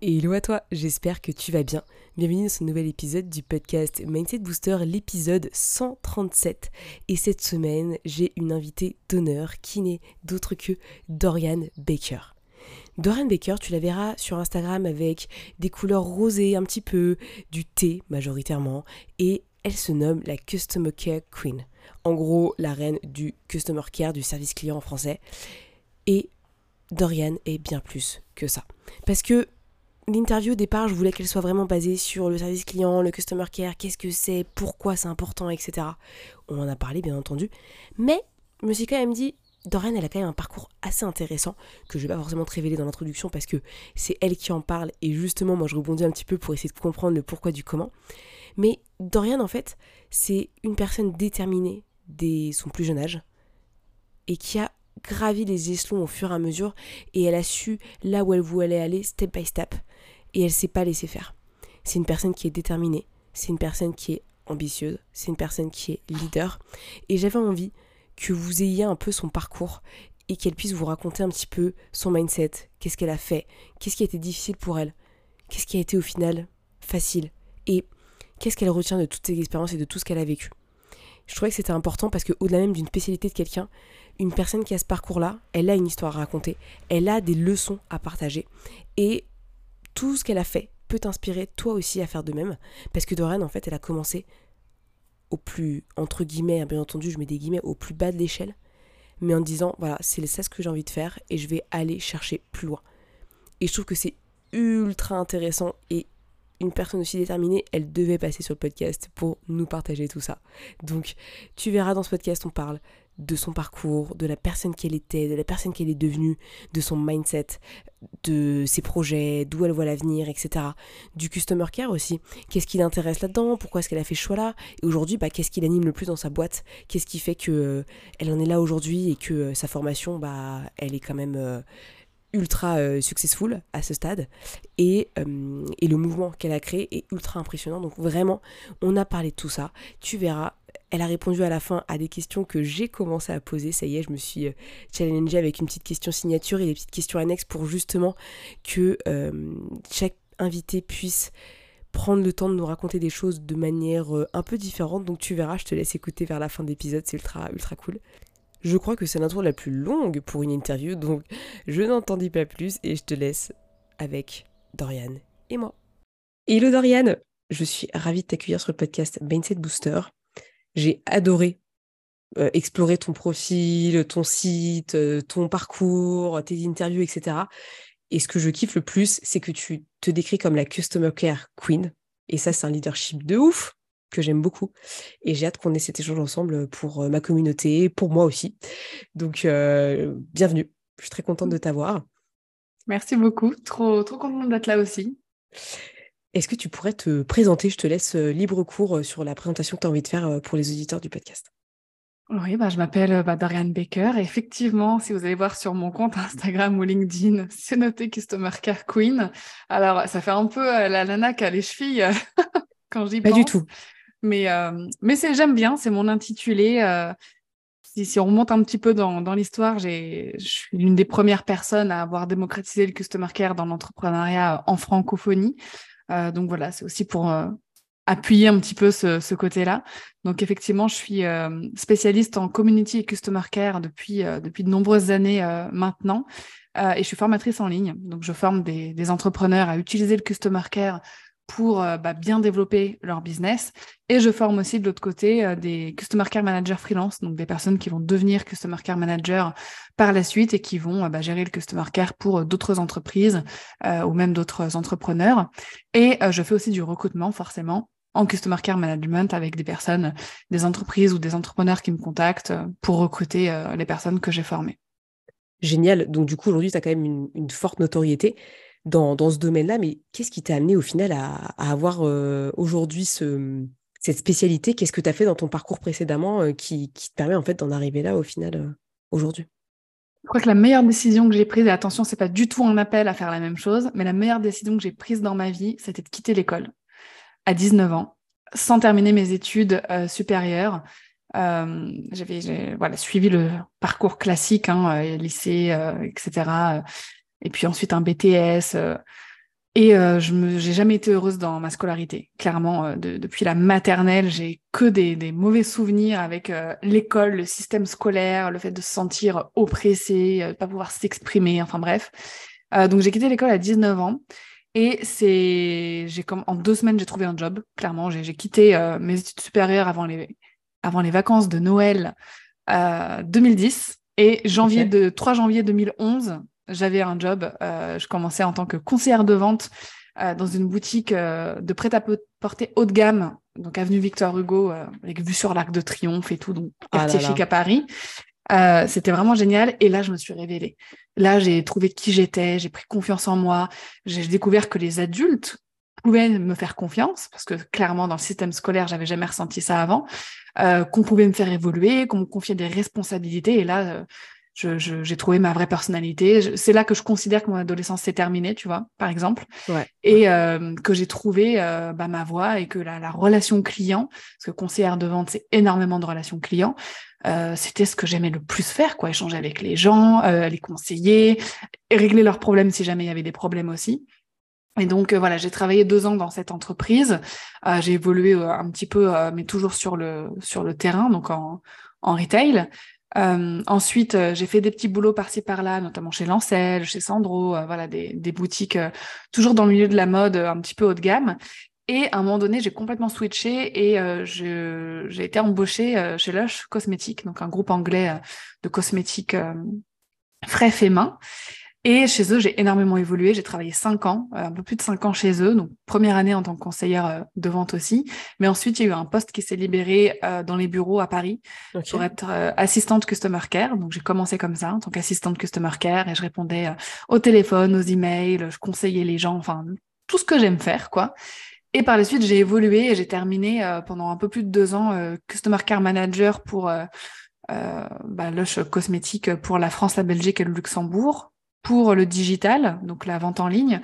Hello à toi, j'espère que tu vas bien. Bienvenue dans ce nouvel épisode du podcast Mindset Booster, l'épisode 137. Et cette semaine, j'ai une invitée d'honneur qui n'est d'autre que Dorian Baker. Dorian Baker, tu la verras sur Instagram avec des couleurs rosées un petit peu, du thé majoritairement, et elle se nomme la Customer Care Queen. En gros, la reine du Customer Care, du service client en français. Et Dorian est bien plus que ça. Parce que L'interview au départ, je voulais qu'elle soit vraiment basée sur le service client, le customer care, qu'est-ce que c'est, pourquoi c'est important, etc. On en a parlé bien entendu. Mais je me suis quand même dit, Dorian, elle a quand même un parcours assez intéressant que je vais pas forcément te révéler dans l'introduction parce que c'est elle qui en parle et justement, moi je rebondis un petit peu pour essayer de comprendre le pourquoi du comment. Mais Dorian, en fait, c'est une personne déterminée dès son plus jeune âge et qui a gravi les échelons au fur et à mesure et elle a su là où elle voulait aller step by step et elle s'est pas laissée faire. C'est une personne qui est déterminée, c'est une personne qui est ambitieuse, c'est une personne qui est leader. Et j'avais envie que vous ayez un peu son parcours et qu'elle puisse vous raconter un petit peu son mindset, qu'est-ce qu'elle a fait, qu'est-ce qui a été difficile pour elle, qu'est-ce qui a été au final facile? Et qu'est-ce qu'elle retient de toutes ces expériences et de tout ce qu'elle a vécu? Je trouvais que c'était important parce que au-delà même d'une spécialité de quelqu'un, une personne qui a ce parcours-là, elle a une histoire à raconter, elle a des leçons à partager. Et tout ce qu'elle a fait peut t'inspirer toi aussi à faire de même. Parce que Dorian, en fait, elle a commencé au plus, entre guillemets, hein, bien entendu, je mets des guillemets, au plus bas de l'échelle, mais en disant, voilà, c'est ça ce que j'ai envie de faire et je vais aller chercher plus loin. Et je trouve que c'est ultra intéressant et une personne aussi déterminée, elle devait passer sur le podcast pour nous partager tout ça. Donc, tu verras dans ce podcast, on parle de son parcours, de la personne qu'elle était, de la personne qu'elle est devenue, de son mindset, de ses projets, d'où elle voit l'avenir, etc. Du customer care aussi. Qu'est-ce qui l'intéresse là-dedans? Pourquoi est-ce qu'elle a fait ce choix-là? Et aujourd'hui, bah, qu'est-ce qui l'anime le plus dans sa boîte? Qu'est-ce qui fait que euh, elle en est là aujourd'hui et que euh, sa formation, bah, elle est quand même euh, ultra successful à ce stade? Et, et le mouvement qu'elle a créé est ultra impressionnant. Donc vraiment on a parlé de tout ça. Tu verras elle a répondu à la fin à des questions que j'ai commencé à poser. Ça y est, je me suis euh, challengée avec une petite question signature et des petites questions annexes pour justement que euh, chaque invité puisse prendre le temps de nous raconter des choses de manière euh, un peu différente. Donc tu verras, je te laisse écouter vers la fin de l'épisode, c'est ultra ultra cool. Je crois que c'est l'intro la plus longue pour une interview, donc je n'en dis pas plus et je te laisse avec Dorian et moi. Hello Dorian, je suis ravie de t'accueillir sur le podcast Mindset Booster. J'ai adoré euh, explorer ton profil, ton site, euh, ton parcours, tes interviews, etc. Et ce que je kiffe le plus, c'est que tu te décris comme la Customer Care Queen. Et ça, c'est un leadership de ouf que j'aime beaucoup. Et j'ai hâte qu'on ait cet échange ensemble pour euh, ma communauté, pour moi aussi. Donc, bienvenue. Je suis très contente de t'avoir. Merci beaucoup. Trop, trop contente d'être là aussi. Est-ce que tu pourrais te présenter? Je te laisse euh, libre cours euh, sur la présentation que tu as envie de faire euh, pour les auditeurs du podcast. Oui, bah, je m'appelle bah, Dorian Baker. Et effectivement, si vous allez voir sur mon compte Instagram ou LinkedIn, c'est noté Customer Care Queen. Alors, ça fait un peu la nana qui a les chevilles quand j'y pense. Pas du tout. Mais, mais c'est, j'aime bien, c'est mon intitulé. Si, si, on remonte un petit peu dans, dans l'histoire, je suis l'une des premières personnes à avoir démocratisé le Customer Care dans l'entrepreneuriat en francophonie. Euh, donc voilà, c'est aussi pour euh, appuyer un petit peu ce, côté-là. Donc effectivement, je suis euh, spécialiste en community et customer care depuis, depuis de nombreuses années maintenant. et je suis formatrice en ligne. Donc je forme des entrepreneurs à utiliser le customer care pour euh, bah, bien développer leur business. Et je forme aussi de l'autre côté euh, des Customer Care Managers freelance, donc des personnes qui vont devenir Customer Care Manager par la suite et qui vont euh, bah, gérer le Customer Care pour d'autres entreprises ou même d'autres entrepreneurs. Et je fais aussi du recrutement, forcément, en Customer Care Management avec des personnes, des entreprises ou des entrepreneurs qui me contactent pour recruter les personnes que j'ai formées. Génial. Donc du coup, aujourd'hui, tu as quand même une, une forte notoriété dans, ce domaine-là, mais qu'est-ce qui t'a amené au final à, avoir euh, aujourd'hui ce, cette spécialité, qu'est-ce que tu as fait dans ton parcours précédemment qui, te permet en fait d'en arriver là au final aujourd'hui? Je crois que la meilleure décision que j'ai prise, et attention, c'est pas du tout un appel à faire la même chose, mais la meilleure décision que j'ai prise dans ma vie, c'était de quitter l'école à 19 ans, sans terminer mes études supérieures. Euh, j'avais voilà, suivi le parcours classique, hein, lycée, etc. Et puis ensuite un BTS. Et euh, je n'ai jamais été heureuse dans ma scolarité. Clairement, euh, depuis la maternelle, j'ai que des, des, mauvais souvenirs avec euh, l'école, le système scolaire, le fait de se sentir oppressé, de pas pouvoir s'exprimer, enfin bref. donc j'ai quitté l'école à 19 ans. Et c'est, j'ai comme en deux semaines, j'ai trouvé un job. Clairement, j'ai quitté mes études supérieures avant les, avant les vacances de Noël 2010. Et janvier de 3 janvier 2011, j'avais un job. Euh, je commençais en tant que conseillère de vente euh, dans une boutique euh, de prêt-à-porter haut de gamme, donc avenue Victor Hugo, avec vue sur l'Arc de Triomphe et tout, donc ah quartier chic à Paris. C'était vraiment génial. Et là, je me suis révélée. Là, j'ai trouvé qui j'étais, j'ai pris confiance en moi. J'ai découvert que les adultes pouvaient me faire confiance, parce que clairement, dans le système scolaire, j'avais jamais ressenti ça avant, qu'on pouvait me faire évoluer, qu'on me confiait des responsabilités. Et là, j'ai trouvé ma vraie personnalité. C'est là que je considère que mon adolescence s'est terminée, tu vois, par exemple. Et euh, que j'ai trouvé euh, bah, ma voie et que la, relation client, parce que conseillère de vente, c'est énormément de relations clients, euh, c'était ce que j'aimais le plus faire, quoi, échanger avec les gens, les conseiller, et régler leurs problèmes si jamais il y avait des problèmes aussi. Et donc voilà, j'ai travaillé deux ans dans cette entreprise. j'ai évolué un petit peu, mais toujours sur le sur le terrain, donc en, en retail. Euh, ensuite, euh, j'ai fait des petits boulots par-ci par-là, notamment chez Lancel, chez Sandro, euh, voilà, des, des boutiques toujours dans le milieu de la mode, un petit peu haut de gamme. Et à un moment donné, j'ai complètement switché et j'ai été embauchée chez Lush Cosmetics, donc un groupe anglais de cosmétiques frais fait main. Et chez eux, j'ai énormément évolué. J'ai travaillé cinq ans, euh, un peu plus de cinq ans chez eux. Donc, première année en tant que conseillère euh, de vente aussi. Mais ensuite, il y a eu un poste qui s'est libéré euh, dans les bureaux à Paris pour être assistante customer care. Donc, j'ai commencé comme ça, en tant qu'assistante customer care. Et je répondais au téléphone, aux emails, je conseillais les gens, enfin, tout ce que j'aime faire, quoi. Et par la suite, j'ai évolué et j'ai terminé pendant un peu plus de deux ans customer care manager pour bah, Lush Cosmétique pour la France, la Belgique et le Luxembourg pour le digital, donc la vente en ligne,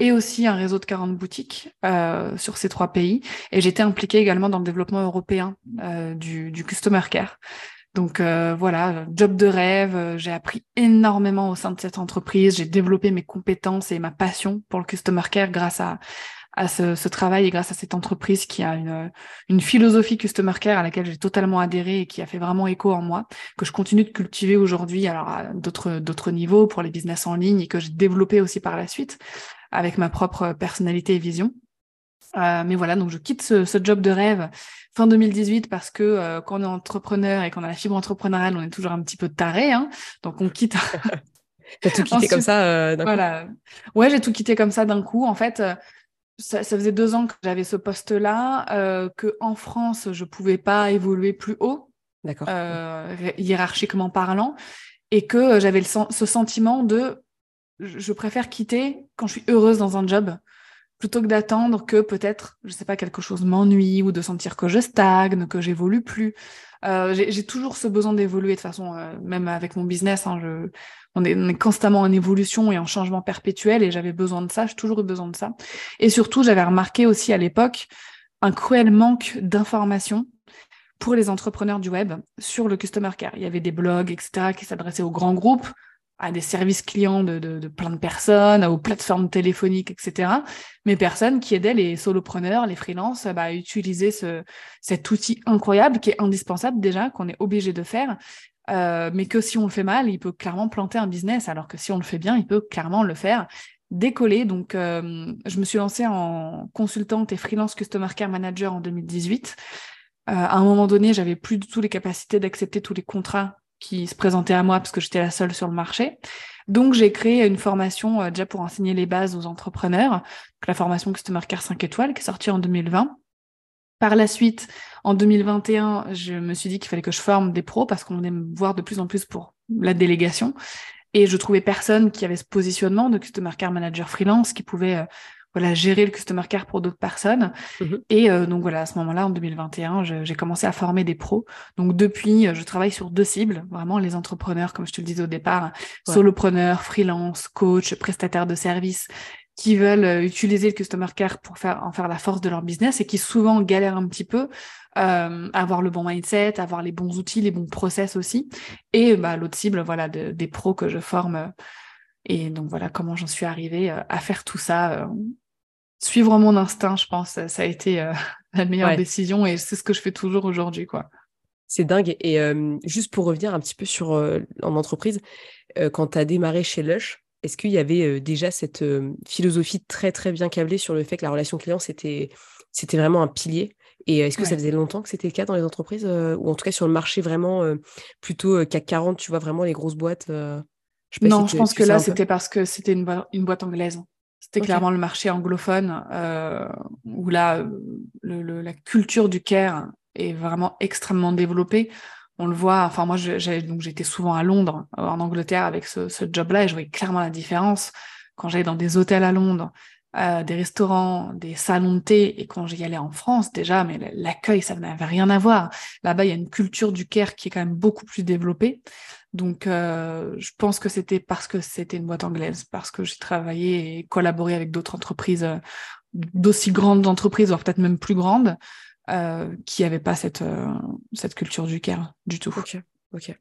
et aussi un réseau de 40 boutiques euh, sur ces trois pays. Et j'étais impliquée également dans le développement européen euh, du, du customer care. Donc euh, voilà, job de rêve, j'ai appris énormément au sein de cette entreprise, j'ai développé mes compétences et ma passion pour le customer care grâce à, à ce, travail et grâce à cette entreprise qui a une, une philosophie customer care à laquelle j'ai totalement adhéré et qui a fait vraiment écho en moi, que je continue de cultiver aujourd'hui alors à d'autres d'autres niveaux pour les business en ligne et que j'ai développé aussi par la suite avec ma propre personnalité et vision. Euh, mais voilà, donc je quitte ce, ce, job de rêve fin 2018 parce que euh, quand on est entrepreneur et qu'on a la fibre entrepreneuriale, on est toujours un petit peu taré, hein, donc on quitte. T'as tout quitté comme ça euh, Voilà. Ouais, j'ai tout quitté comme ça d'un coup. En fait, ça, faisait deux ans que j'avais ce poste-là, euh, que en France, je pouvais pas évoluer plus haut, euh, hiérarchiquement parlant, et que j'avais ce sentiment de je préfère quitter quand je suis heureuse dans un job plutôt que d'attendre que peut-être, je sais pas, quelque chose m'ennuie ou de sentir que je stagne, que j'évolue plus. Euh, j'ai toujours ce besoin d'évoluer de façon, euh, même avec mon business, hein, je, on est, constamment en évolution et en changement perpétuel et j'avais besoin de ça, j'ai toujours eu besoin de ça. Et surtout, j'avais remarqué aussi à l'époque un cruel manque d'informations pour les entrepreneurs du web sur le customer care. Il y avait des blogs, etc., qui s'adressaient aux grands groupes, à des services clients de, plein de personnes, aux plateformes téléphoniques, etc. Mais personnes qui aidaient les solopreneurs, les freelances bah, à utiliser ce, cet outil incroyable qui est indispensable déjà, qu'on est obligé de faire, euh, mais que si on le fait mal, il peut clairement planter un business, alors que si on le fait bien, il peut clairement le faire décoller. Donc, euh, je me suis lancée en consultante et freelance customer care manager en 2018. Euh, à un moment donné, j'avais plus du tout les capacités d'accepter tous les contrats qui se présentaient à moi parce que j'étais la seule sur le marché. Donc, j'ai créé une formation déjà pour enseigner les bases aux entrepreneurs, la formation Customer Care 5 étoiles qui est sortie en 2020. Par la suite, en 2021, je me suis dit qu'il fallait que je forme des pros parce qu'on venait me voir de plus en plus pour la délégation. Et je trouvais personne qui avait ce positionnement de customer care manager freelance qui pouvait euh, voilà, gérer le customer care pour d'autres personnes. Mmh et donc voilà, à ce moment-là, en 2021, j'ai commencé à former des pros. Donc depuis, je travaille sur deux cibles, vraiment les entrepreneurs, comme je te le disais au départ, solopreneurs, freelance, coach, prestataire de services qui veulent utiliser le customer care pour faire en faire la force de leur business et qui souvent galèrent un petit peu euh, avoir le bon mindset, avoir les bons outils, les bons process aussi. Et bah, l'autre cible, voilà, des pros que je forme. Et donc voilà comment j'en suis arrivée euh, à faire tout ça. Euh, suivre mon instinct, je pense, ça a été la meilleure décision et c'est ce que je fais toujours aujourd'hui, quoi. C'est dingue. Et juste pour revenir un petit peu sur en entreprise, quand tu as démarré chez Lush, est-ce qu'il y avait déjà cette philosophie très très bien câblée sur le fait que la relation client c'était c'était vraiment un pilier? Et est-ce que ça faisait longtemps que c'était le cas dans les entreprises ou en tout cas sur le marché vraiment plutôt CAC 40, tu vois vraiment les grosses boîtes Non, je pense que là c'était parce que c'était une, boîte anglaise. C'était clairement le marché anglophone où là la culture du care est vraiment extrêmement développée on le voit. Enfin, moi, donc j'étais souvent à Londres, en Angleterre, avec ce, job-là, et je voyais clairement la différence quand j'allais dans des hôtels à Londres, euh, des restaurants, des salons de thé, et quand j'y allais en France déjà, mais l'accueil, ça n'avait rien à voir. Là-bas, il y a une culture du care qui est quand même beaucoup plus développée. Donc, euh, je pense que c'était parce que c'était une boîte anglaise, parce que j'ai travaillé et collaboré avec d'autres entreprises, euh, d'aussi grandes entreprises, voire peut-être même plus grandes, euh, qui n'avaient pas cette, euh, cette culture du care du tout. Ok, ok.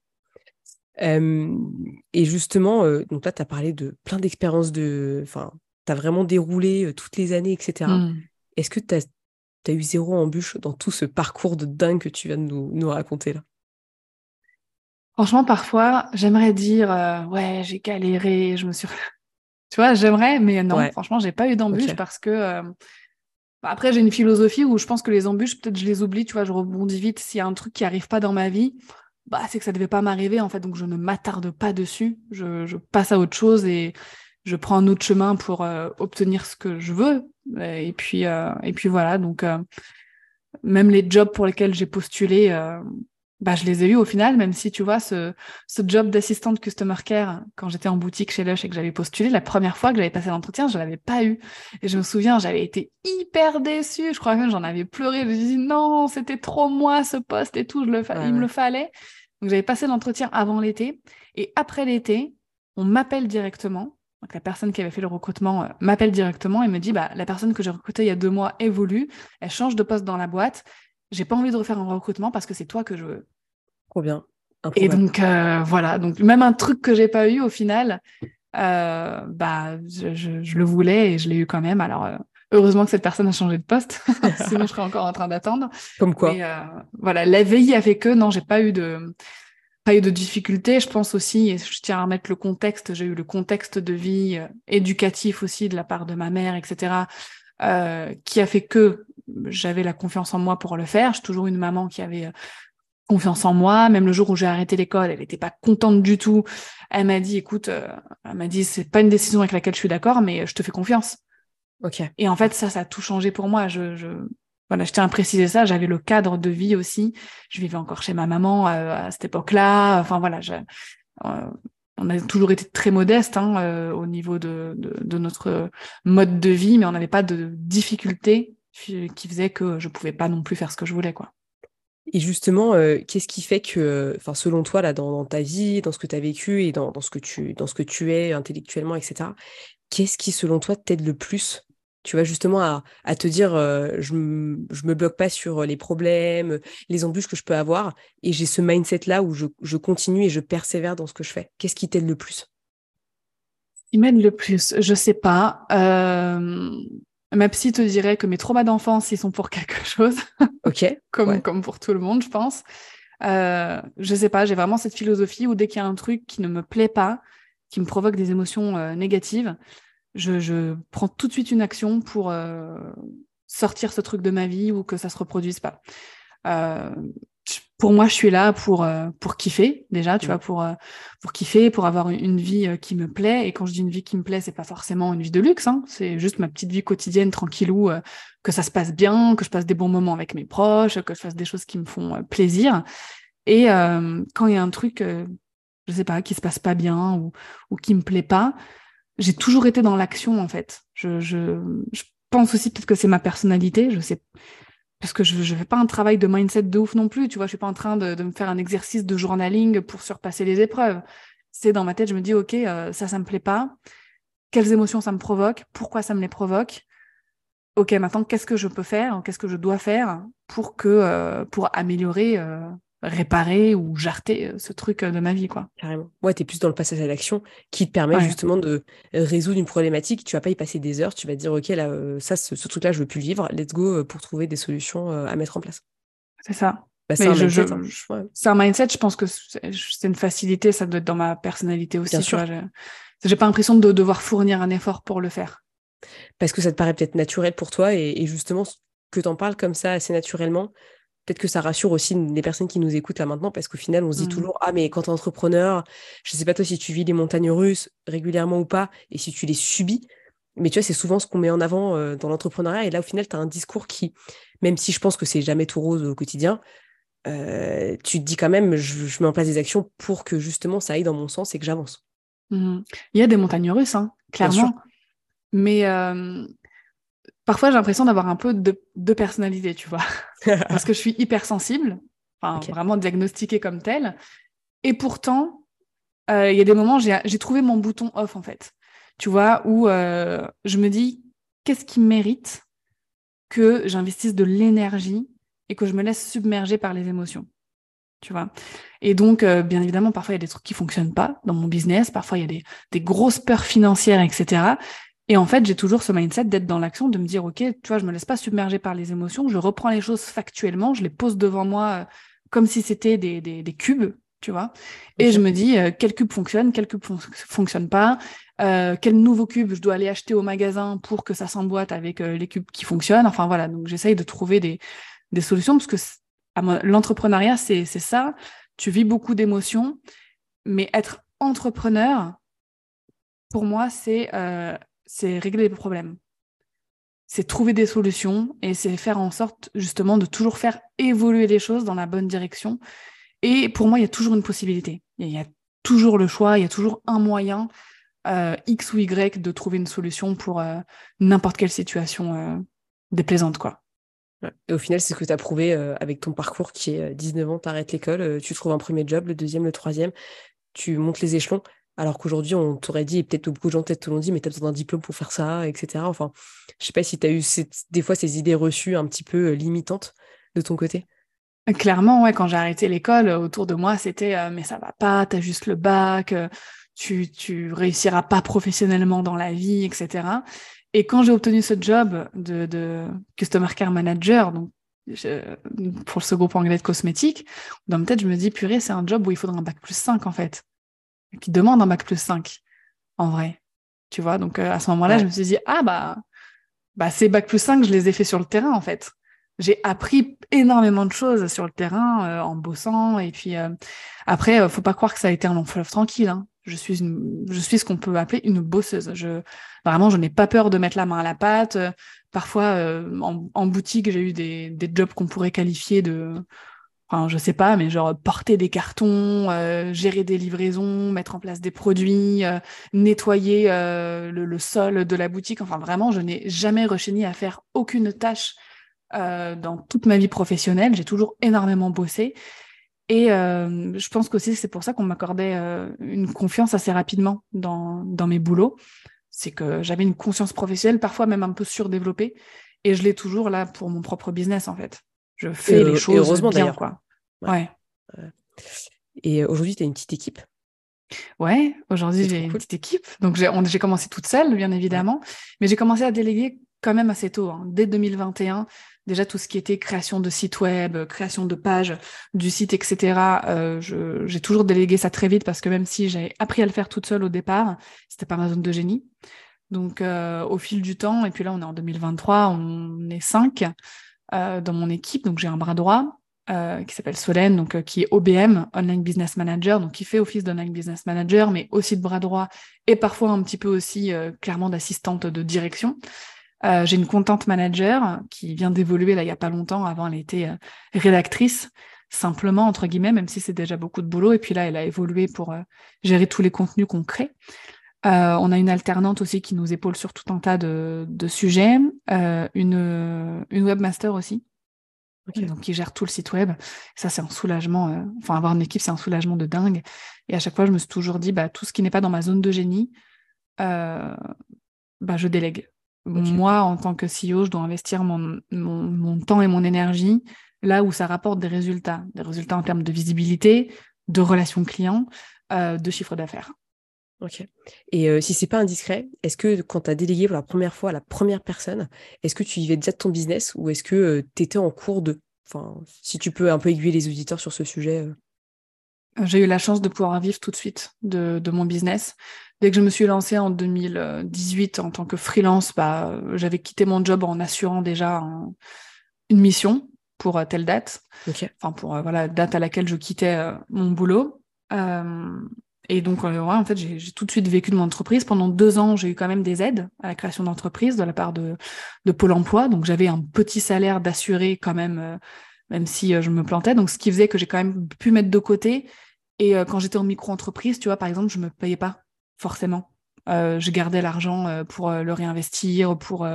et justement, euh, donc là, tu as parlé de plein d'expériences de. Enfin, tu as vraiment déroulé toutes les années, etc. Mmh. Est-ce que tu as, as, eu zéro embûche dans tout ce parcours de dingue que tu viens de nous, nous raconter là? Franchement, parfois, j'aimerais dire Ouais, j'ai galéré, je me suis. tu vois, j'aimerais, mais non, franchement, j'ai pas eu d'embûche parce que après, j'ai une philosophie où je pense que les embûches, peut-être je les oublie, tu vois, je rebondis vite. S'il y a un truc qui arrive pas dans ma vie, bah, c'est que ça devait pas m'arriver, en fait, donc je ne m'attarde pas dessus. Je, passe à autre chose et je prends un autre chemin pour euh, obtenir ce que je veux. Et puis, euh, et puis voilà, donc euh, même les jobs pour lesquels j'ai postulé, bah, je les ai eus au final, même si tu vois, ce, ce job d'assistante customer care, quand j'étais en boutique chez Lush et que j'avais postulé, la première fois que j'avais passé l'entretien, je l'avais pas eu. Et je me souviens, j'avais été hyper déçue. Je crois que j'en avais pleuré. Je me dit non, c'était trop moi ce poste et tout, je le il me le fallait. Donc j'avais passé l'entretien avant l'été. Et après l'été, on m'appelle directement. Donc la personne qui avait fait le recrutement euh, m'appelle directement et me dit bah, la personne que j'ai recrutée il y a deux mois évolue, elle change de poste dans la boîte j'ai pas envie de refaire un recrutement parce que c'est toi que je veux. Trop bien. Et donc euh, voilà, donc même un truc que j'ai pas eu au final, euh, bah je, le voulais et je l'ai eu quand même. Alors euh, heureusement que cette personne a changé de poste, sinon je serais encore en train d'attendre. Comme quoi. voilà, la veille a fait que non, j'ai pas eu de pas eu de difficultés. Je pense aussi, et je tiens à remettre le contexte, j'ai eu le contexte de vie éducatif aussi de la part de ma mère, etc., qui a fait que j'avais la confiance en moi pour le faire. J'ai toujours une maman qui avait euh, confiance en moi. Même le jour où j'ai arrêté l'école, elle n'était pas contente du tout. Elle m'a dit, écoute, euh, elle m'a dit, c'est pas une décision avec laquelle je suis d'accord, mais je te fais confiance. Ok. Et en fait, ça, ça a tout changé pour moi. Je, je, voilà, je tiens à préciser ça. J'avais le cadre de vie aussi. Je vivais encore chez ma maman euh, à cette époque-là. Enfin voilà, je, on a toujours été très modeste hein, au niveau de, de, de, notre mode de vie, mais on n'avait pas de difficultés qui faisait que je pouvais pas non plus faire ce que je voulais, quoi. Et justement, euh, qu'est-ce qui fait que, enfin, selon toi, là, dans, ta vie, dans ce que tu as vécu et dans, ce que tu, dans ce que tu es intellectuellement, etc., qu'est-ce qui, selon toi, t'aide le plus tu vois, justement, à, te dire, euh, je ne me bloque pas sur les problèmes, les embûches que je peux avoir, et j'ai ce mindset-là où je, continue et je persévère dans ce que je fais? Qu'est-ce qui t'aide le plus? Qui m'aide le plus, je sais pas. Euh, Ma psy te dirait que mes traumas d'enfance, ils sont pour quelque chose. Ok. comme, comme pour tout le monde, je pense. Euh, je sais pas, j'ai vraiment cette philosophie où dès qu'il y a un truc qui ne me plaît pas, qui me provoque des émotions euh, négatives, je, je, prends tout de suite une action pour euh, sortir ce truc de ma vie ou que ça se reproduise pas. Pour moi, je suis là pour euh, pour kiffer déjà, tu vois, pour euh, pour kiffer, pour avoir une vie euh, qui me plaît. Et quand je dis une vie qui me plaît, c'est pas forcément une vie de luxe, hein, c'est juste ma petite vie quotidienne, tranquillou, que ça se passe bien, que je passe des bons moments avec mes proches, que je fasse des choses qui me font plaisir. Et quand il y a un truc, je sais pas, qui se passe pas bien ou ou qui me plaît pas, j'ai toujours été dans l'action en fait. Je, je, je pense aussi peut-être que c'est ma personnalité, je sais parce que je ne fais pas un travail de mindset de ouf non plus, tu vois, je suis pas en train de, me faire un exercice de journaling pour surpasser les épreuves. C'est dans ma tête, je me dis ok, euh, ça ça me plaît pas. Quelles émotions ça me provoque? Pourquoi ça me les provoque? Ok, maintenant qu'est-ce que je peux faire? Qu'est-ce que je dois faire pour que euh, pour améliorer euh, réparer ou jarter euh, ce truc euh, de ma vie, quoi. Carrément. Ouais, tu es plus dans le passage à l'action qui te permet justement de résoudre une problématique. Tu vas pas y passer des heures, tu vas te dire, OK, là, euh, ça, ce, truc-là, je veux plus le vivre. Let's go pour trouver des solutions à mettre en place. C'est ça. Bah, c'est un, mindset, hein. un mindset, je pense que c'est une facilité, ça doit être dans ma personnalité aussi. Bien sûr. J'ai pas l'impression de devoir fournir un effort pour le faire. Parce que ça te paraît peut-être naturel pour toi et, et justement que tu en parles comme ça assez naturellement, peut-être que ça rassure aussi les personnes qui nous écoutent là maintenant, parce qu'au final, on se dit mmh. toujours Ah, mais quand tu es entrepreneur, je sais pas toi si tu vis les montagnes russes régulièrement ou pas, et si tu les subis. Mais tu vois, c'est souvent ce qu'on met en avant euh, dans l'entrepreneuriat. Et là, au final, tu as un discours qui, même si je pense que c'est jamais tout rose au quotidien, euh, tu te dis quand même, je, mets en place des actions pour que justement ça aille dans mon sens et que j'avance. Mmh. Il y a des montagnes russes, hein, clairement. Mais euh, parfois j'ai l'impression d'avoir un peu de, de, personnalité, tu vois. Parce que je suis hypersensible, enfin vraiment diagnostiquée comme telle. Et pourtant, euh, il y a des moments, j'ai trouvé mon bouton off en fait. Tu vois, où euh, je me dis, qu'est-ce qui mérite que j'investisse de l'énergie et que je me laisse submerger par les émotions tu vois? Et donc, euh, bien évidemment, parfois, il y a des trucs qui fonctionnent pas dans mon business, parfois, il y a des, des grosses peurs financières, etc. Et en fait, j'ai toujours ce mindset d'être dans l'action, de me dire, OK, tu vois, je me laisse pas submerger par les émotions, je reprends les choses factuellement, je les pose devant moi euh, comme si c'était des, des, des, cubes, tu vois. Et je me dis, euh, quel cube fonctionne, quel cube fon fonctionne pas, euh, quel nouveau cube je dois aller acheter au magasin pour que ça s'emboîte avec euh, les cubes qui fonctionnent. Enfin voilà, donc j'essaye de trouver des, des solutions parce que l'entrepreneuriat, c'est ça. Tu vis beaucoup d'émotions, mais être entrepreneur, pour moi, c'est c'est régler les problèmes. C'est trouver des solutions et c'est faire en sorte justement de toujours faire évoluer les choses dans la bonne direction. Et pour moi, il y a toujours une possibilité. Il y a toujours le choix, il y a toujours un moyen, euh, X ou Y, de trouver une solution pour euh, n'importe quelle situation euh, déplaisante. quoi. Et au final, c'est ce que tu as prouvé avec ton parcours qui est 19 ans, tu arrêtes l'école, tu trouves un premier job, le deuxième, le troisième, tu montes les échelons. Alors qu'aujourd'hui, on t'aurait dit, et peut-être beaucoup de gens te l'ont dit, mais tu as besoin d'un diplôme pour faire ça, etc. Enfin, je sais pas si tu as eu des fois ces idées reçues un petit peu euh, limitantes de ton côté. Clairement, ouais, quand j'ai arrêté l'école, euh, autour de moi, c'était euh, mais ça va pas, tu as juste le bac, tu, tu réussiras pas professionnellement dans la vie, etc. Et quand j'ai obtenu ce job de, Customer Care Manager, donc pour ce groupe anglais de cosmétiques, dans ma tête, je me dis, purée, c'est un job où il faudra un bac plus 5 en fait qui demande un bac plus 5, en vrai. Tu vois, donc euh, à ce moment-là, je me suis dit, ah bah, bah, ces bac plus 5, je les ai fait sur le terrain, en fait. J'ai appris énormément de choses sur le terrain euh, en bossant. Et puis euh, après, faut pas croire que ça a été un long fleuve tranquille. Hein. Je suis une, je suis ce qu'on peut appeler une bosseuse. Je, vraiment, je n'ai pas peur de mettre la main à la pâte. Parfois, en, en, boutique, j'ai eu des, des jobs qu'on pourrait qualifier de enfin je sais pas, mais genre porter des cartons, euh, gérer des livraisons, mettre en place des produits, euh, nettoyer euh, le, sol de la boutique. Enfin vraiment, je n'ai jamais rechigné à faire aucune tâche dans toute ma vie professionnelle. J'ai toujours énormément bossé. Et je pense qu'aussi c'est pour ça qu'on m'accordait une confiance assez rapidement dans, dans mes boulots. C'est que j'avais une conscience professionnelle, parfois même un peu surdéveloppée. Et je l'ai toujours là pour mon propre business en fait. Je fais les choses heureusement, bien, quoi. Ouais. Et aujourd'hui, tu as une petite équipe Ouais, aujourd'hui, j'ai une petite équipe. Donc, j'ai commencé toute seule, bien évidemment. Mais j'ai commencé à déléguer quand même assez tôt, hein. dès 2021. Déjà, tout ce qui était création de site web, création de pages du site, etc. Euh, j'ai toujours délégué ça très vite parce que même si j'ai appris à le faire toute seule au départ, c'était pas ma zone de génie. Donc, euh, au fil du temps, et puis là, on est en 2023, on est cinq. Euh, dans mon équipe. Donc j'ai un bras droit euh, qui s'appelle Solène, donc euh, qui est OBM, Online Business Manager, donc qui fait office d'Online Business Manager, mais aussi de bras droit et parfois un petit peu aussi clairement d'assistante de direction. j'ai une content manager qui vient d'évoluer là il y a pas longtemps. Avant, elle était rédactrice simplement entre guillemets, même si c'est déjà beaucoup de boulot. Et puis là, elle a évolué pour gérer tous les contenus qu'on crée. On a une alternante aussi qui nous épaule sur tout un tas de, sujets, une, une webmaster aussi, donc qui gère tout le site web. Ça, c'est un soulagement. enfin, avoir une équipe, c'est un soulagement de dingue. Et à chaque fois, je me suis toujours dit, bah, tout ce qui n'est pas dans ma zone de génie, bah, je délègue. Moi, en tant que CEO, je dois investir mon, mon, temps et mon énergie là où ça rapporte des résultats, des résultats en termes de visibilité, de relations clients, euh, de chiffre d'affaires. Ok. Et euh, si c'est pas indiscret, est-ce que quand tu as délégué pour la première fois à la première personne, est-ce que tu vivais déjà de ton business ou est-ce que euh, tu étais en cours de. Enfin, si tu peux un peu aiguiller les auditeurs sur ce sujet. J'ai eu la chance de pouvoir vivre tout de suite de, de, mon business. Dès que je me suis lancée en 2018 en tant que freelance, bah, j'avais quitté mon job en assurant déjà une mission pour telle date. Enfin, pour voilà, date à laquelle je quittais mon boulot. Et donc, ouais, en fait, j'ai tout de suite vécu de mon entreprise. Pendant deux ans, j'ai eu quand même des aides à la création d'entreprise de la part de, de Pôle emploi. Donc, j'avais un petit salaire d'assuré quand même, même si je me plantais. Donc, ce qui faisait que j'ai quand même pu mettre de côté et euh, quand j'étais en micro-entreprise, tu vois, par exemple, je me payais pas forcément. Euh, je gardais l'argent euh, pour le réinvestir, pour,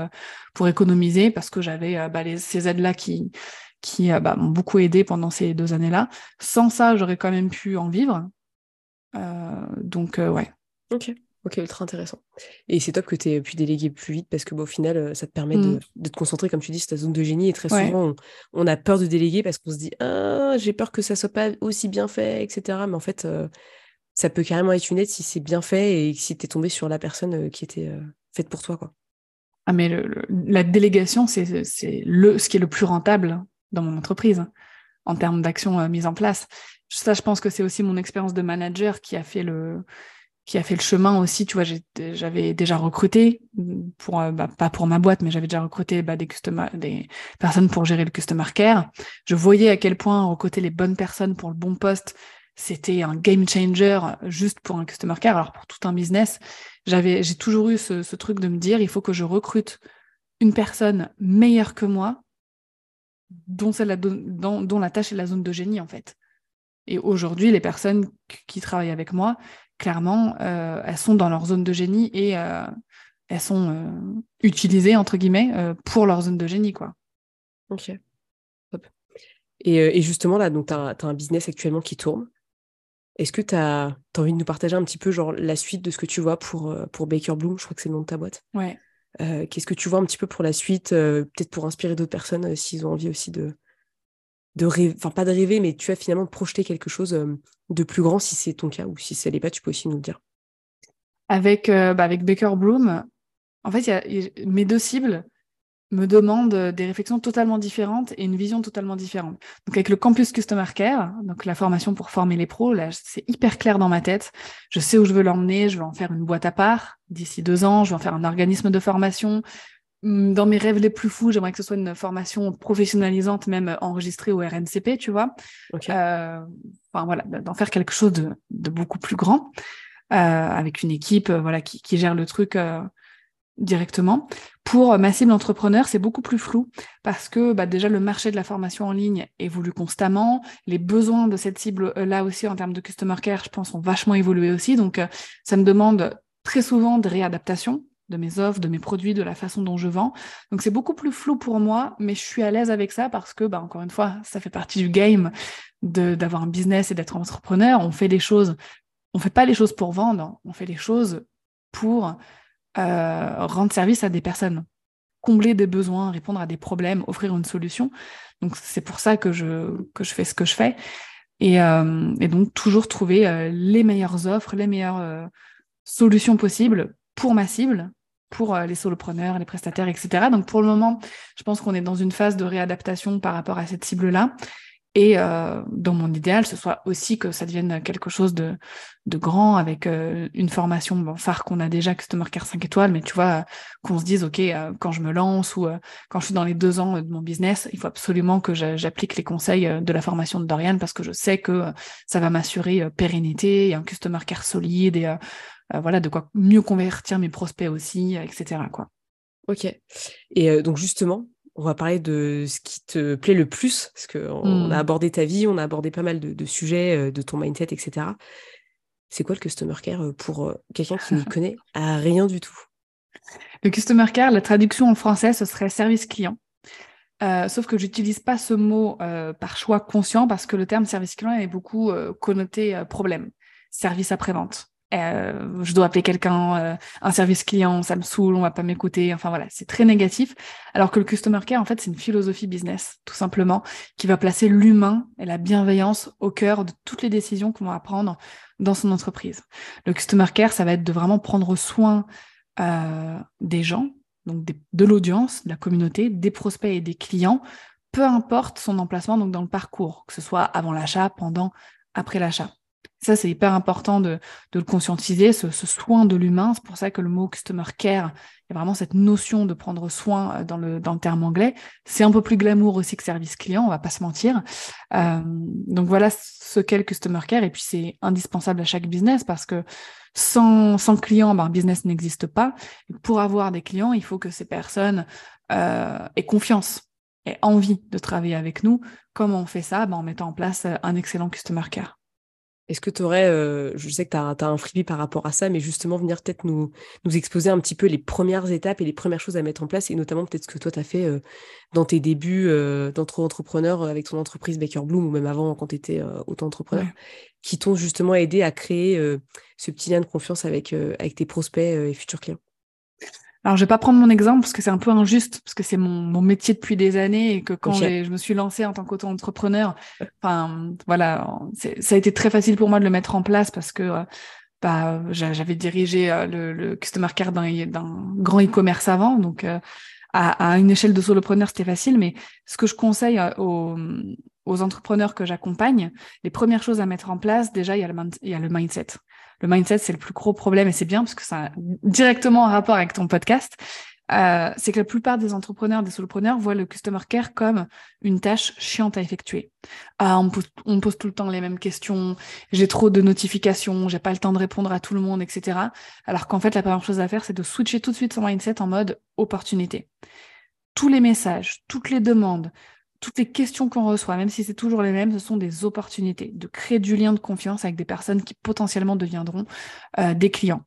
pour économiser, parce que j'avais bah, ces aides-là qui, qui bah, m'ont beaucoup aidé pendant ces deux années-là. Sans ça, j'aurais quand même pu en vivre. Donc, ouais. Ok. Ok, ultra intéressant. Et c'est top que tu aies pu déléguer plus vite parce que au final, euh, ça te permet de, mmh. te concentrer, comme tu dis, sur ta zone de génie. Et très souvent, on, a peur de déléguer parce qu'on se dit Ah, j'ai peur que ça soit pas aussi bien fait, etc. Mais en fait, euh, ça peut carrément être une aide si c'est bien fait et si tu es tombé sur la personne euh, qui était faite pour toi. Quoi. Ah, mais la délégation, c'est le, ce qui est le plus rentable dans mon entreprise en termes d'actions mises en place. Ça, je pense que c'est aussi mon expérience de manager qui a fait le qui a fait le chemin aussi. Tu vois, j'avais déjà recruté, pour, euh, bah, pas pour ma boîte, mais j'avais déjà recruté bah, des, des personnes pour gérer le customer care. Je voyais à quel point recruter les bonnes personnes pour le bon poste, c'était un game changer juste pour un customer care. Alors pour tout un business, j'avais, j'ai toujours eu ce, ce truc de me dire, il faut que je recrute une personne meilleure que moi, dont, la, dont, dont la tâche est la zone de génie en fait. Et aujourd'hui, les personnes qui travaillent avec moi, clairement, euh, elles sont dans leur zone de génie et euh, elles sont euh, utilisées, entre guillemets, pour leur zone de génie. Quoi. Ok. Et, justement, là, tu as, un business actuellement qui tourne. Est-ce que tu as, envie de nous partager un petit peu genre, la suite de ce que tu vois pour, pour Baker Bloom Je crois que c'est le nom de ta boîte. Ouais. Qu'est-ce que tu vois un petit peu pour la suite Peut-être pour inspirer d'autres personnes s'ils ont envie aussi de, de rêver, enfin pas de rêver, mais tu as finalement projeté quelque chose de plus grand si c'est ton cas ou si ça l'est pas, tu peux aussi nous le dire. Avec, bah, avec Baker Bloom, en fait, mes deux cibles me demandent des réflexions totalement différentes et une vision totalement différente. Donc avec le campus Customer Care, donc la formation pour former les pros, là c'est hyper clair dans ma tête. Je sais où je veux l'emmener, je veux en faire une boîte à part d'ici deux ans, je vais en faire un organisme de formation, dans mes rêves les plus fous, j'aimerais que ce soit une formation professionnalisante, même enregistrée au RNCP, tu vois. Euh, enfin voilà, d'en faire quelque chose de, beaucoup plus grand, euh, avec une équipe, euh, voilà, qui, gère le truc directement. Pour ma cible entrepreneur, c'est beaucoup plus flou parce que bah, déjà le marché de la formation en ligne évolue constamment, les besoins de cette cible là aussi en termes de customer care, je pense, ont vachement évolué aussi. Donc ça me demande très souvent de réadaptation de mes offres, de mes produits, de la façon dont je vends. Donc c'est beaucoup plus flou pour moi, mais je suis à l'aise avec ça parce que, bah, encore une fois, ça fait partie du game d'avoir un business et d'être entrepreneur. On fait les choses, on fait pas les choses pour vendre, on fait les choses pour euh, rendre service à des personnes, combler des besoins, répondre à des problèmes, offrir une solution. Donc c'est pour ça que je, que je fais ce que je fais. Et, euh, donc toujours trouver euh, les meilleures offres, les meilleures solutions possibles pour ma cible, pour euh, les solopreneurs, les prestataires, etc. Donc pour le moment, je pense qu'on est dans une phase de réadaptation par rapport à cette cible-là. Et euh, dans mon idéal, ce soit aussi que ça devienne quelque chose de, grand avec euh, une formation phare qu'on a déjà, Customer Care 5 étoiles, mais tu vois, qu'on se dise, OK, quand je me lance ou quand je suis dans les deux ans de mon business, il faut absolument que j'applique les conseils de la formation de Dorian parce que je sais que ça va m'assurer pérennité et un Customer Care solide et voilà, de quoi mieux convertir mes prospects aussi, etc. Quoi. Ok. Et euh, donc justement, on va parler de ce qui te plaît le plus, parce qu'on a hmm. abordé ta vie, on a abordé pas mal de, sujets, euh, de ton mindset, etc. C'est quoi le customer care pour quelqu'un qui n'y connaît à rien du tout? Le customer care, la traduction en français, ce serait service client. sauf que j'utilise pas ce mot par choix conscient parce que le terme service client est beaucoup connoté problème, service après-vente. Euh, je dois appeler quelqu'un, euh, un service client, ça me saoule, on va pas m'écouter. Enfin voilà, c'est très négatif. Alors que le customer care, en fait, c'est une philosophie business, tout simplement, qui va placer l'humain et la bienveillance au cœur de toutes les décisions qu'on va prendre dans son entreprise. Le customer care, ça va être de vraiment prendre soin euh, des gens, donc de l'audience, de la communauté, des prospects et des clients, peu importe son emplacement donc dans le parcours, que ce soit avant l'achat, pendant, après l'achat. Ça, c'est hyper important de, le conscientiser, ce, soin de l'humain. C'est pour ça que le mot customer care, il y a vraiment cette notion de prendre soin euh, dans le, terme anglais. C'est un peu plus glamour aussi que service client, on va pas se mentir. Euh, donc voilà ce qu'est le customer care. Et puis c'est indispensable à chaque business parce que sans, clients, ben, un business n'existe pas. pour avoir des clients, il faut que ces personnes euh, aient confiance et envie de travailler avec nous. Comment on fait ça? Ben, En mettant en place un excellent customer care. Est-ce que tu aurais, euh, je sais que tu as, un freebie par rapport à ça, mais justement venir peut-être nous, nous exposer un petit peu les premières étapes et les premières choses à mettre en place, et notamment peut-être ce que toi tu as fait euh, dans tes débuts euh, d'entre-entrepreneur avec ton entreprise Baker Bloom, ou même avant quand tu étais auto-entrepreneur, qui t'ont justement aidé à créer ce petit lien de confiance avec, avec tes prospects et futurs clients? Alors, je vais pas prendre mon exemple parce que c'est un peu injuste, parce que c'est mon, mon, métier depuis des années et que quand je me suis lancée en tant qu'auto-entrepreneur, enfin, voilà, ça a été très facile pour moi de le mettre en place parce que euh, bah, j'avais dirigé euh, le, le, customer care d'un grand e-commerce avant, donc euh, à, à, une échelle de solopreneur, c'était facile. Mais ce que je conseille aux, aux entrepreneurs que j'accompagne, les premières choses à mettre en place, déjà, il y a le, le mindset. Le mindset, c'est le plus gros problème et c'est bien parce que ça a directement un rapport avec ton podcast. Euh, c'est que la plupart des entrepreneurs, des solopreneurs voient le customer care comme une tâche chiante à effectuer. Ah, on, me pose, tout le temps les mêmes questions, j'ai trop de notifications, j'ai pas le temps de répondre à tout le monde, etc. Alors qu'en fait, la première chose à faire, c'est de switcher tout de suite son mindset en mode opportunité. Tous les messages, toutes les demandes, toutes les questions qu'on reçoit, même si c'est toujours les mêmes, ce sont des opportunités de créer du lien de confiance avec des personnes qui potentiellement deviendront euh, des clients.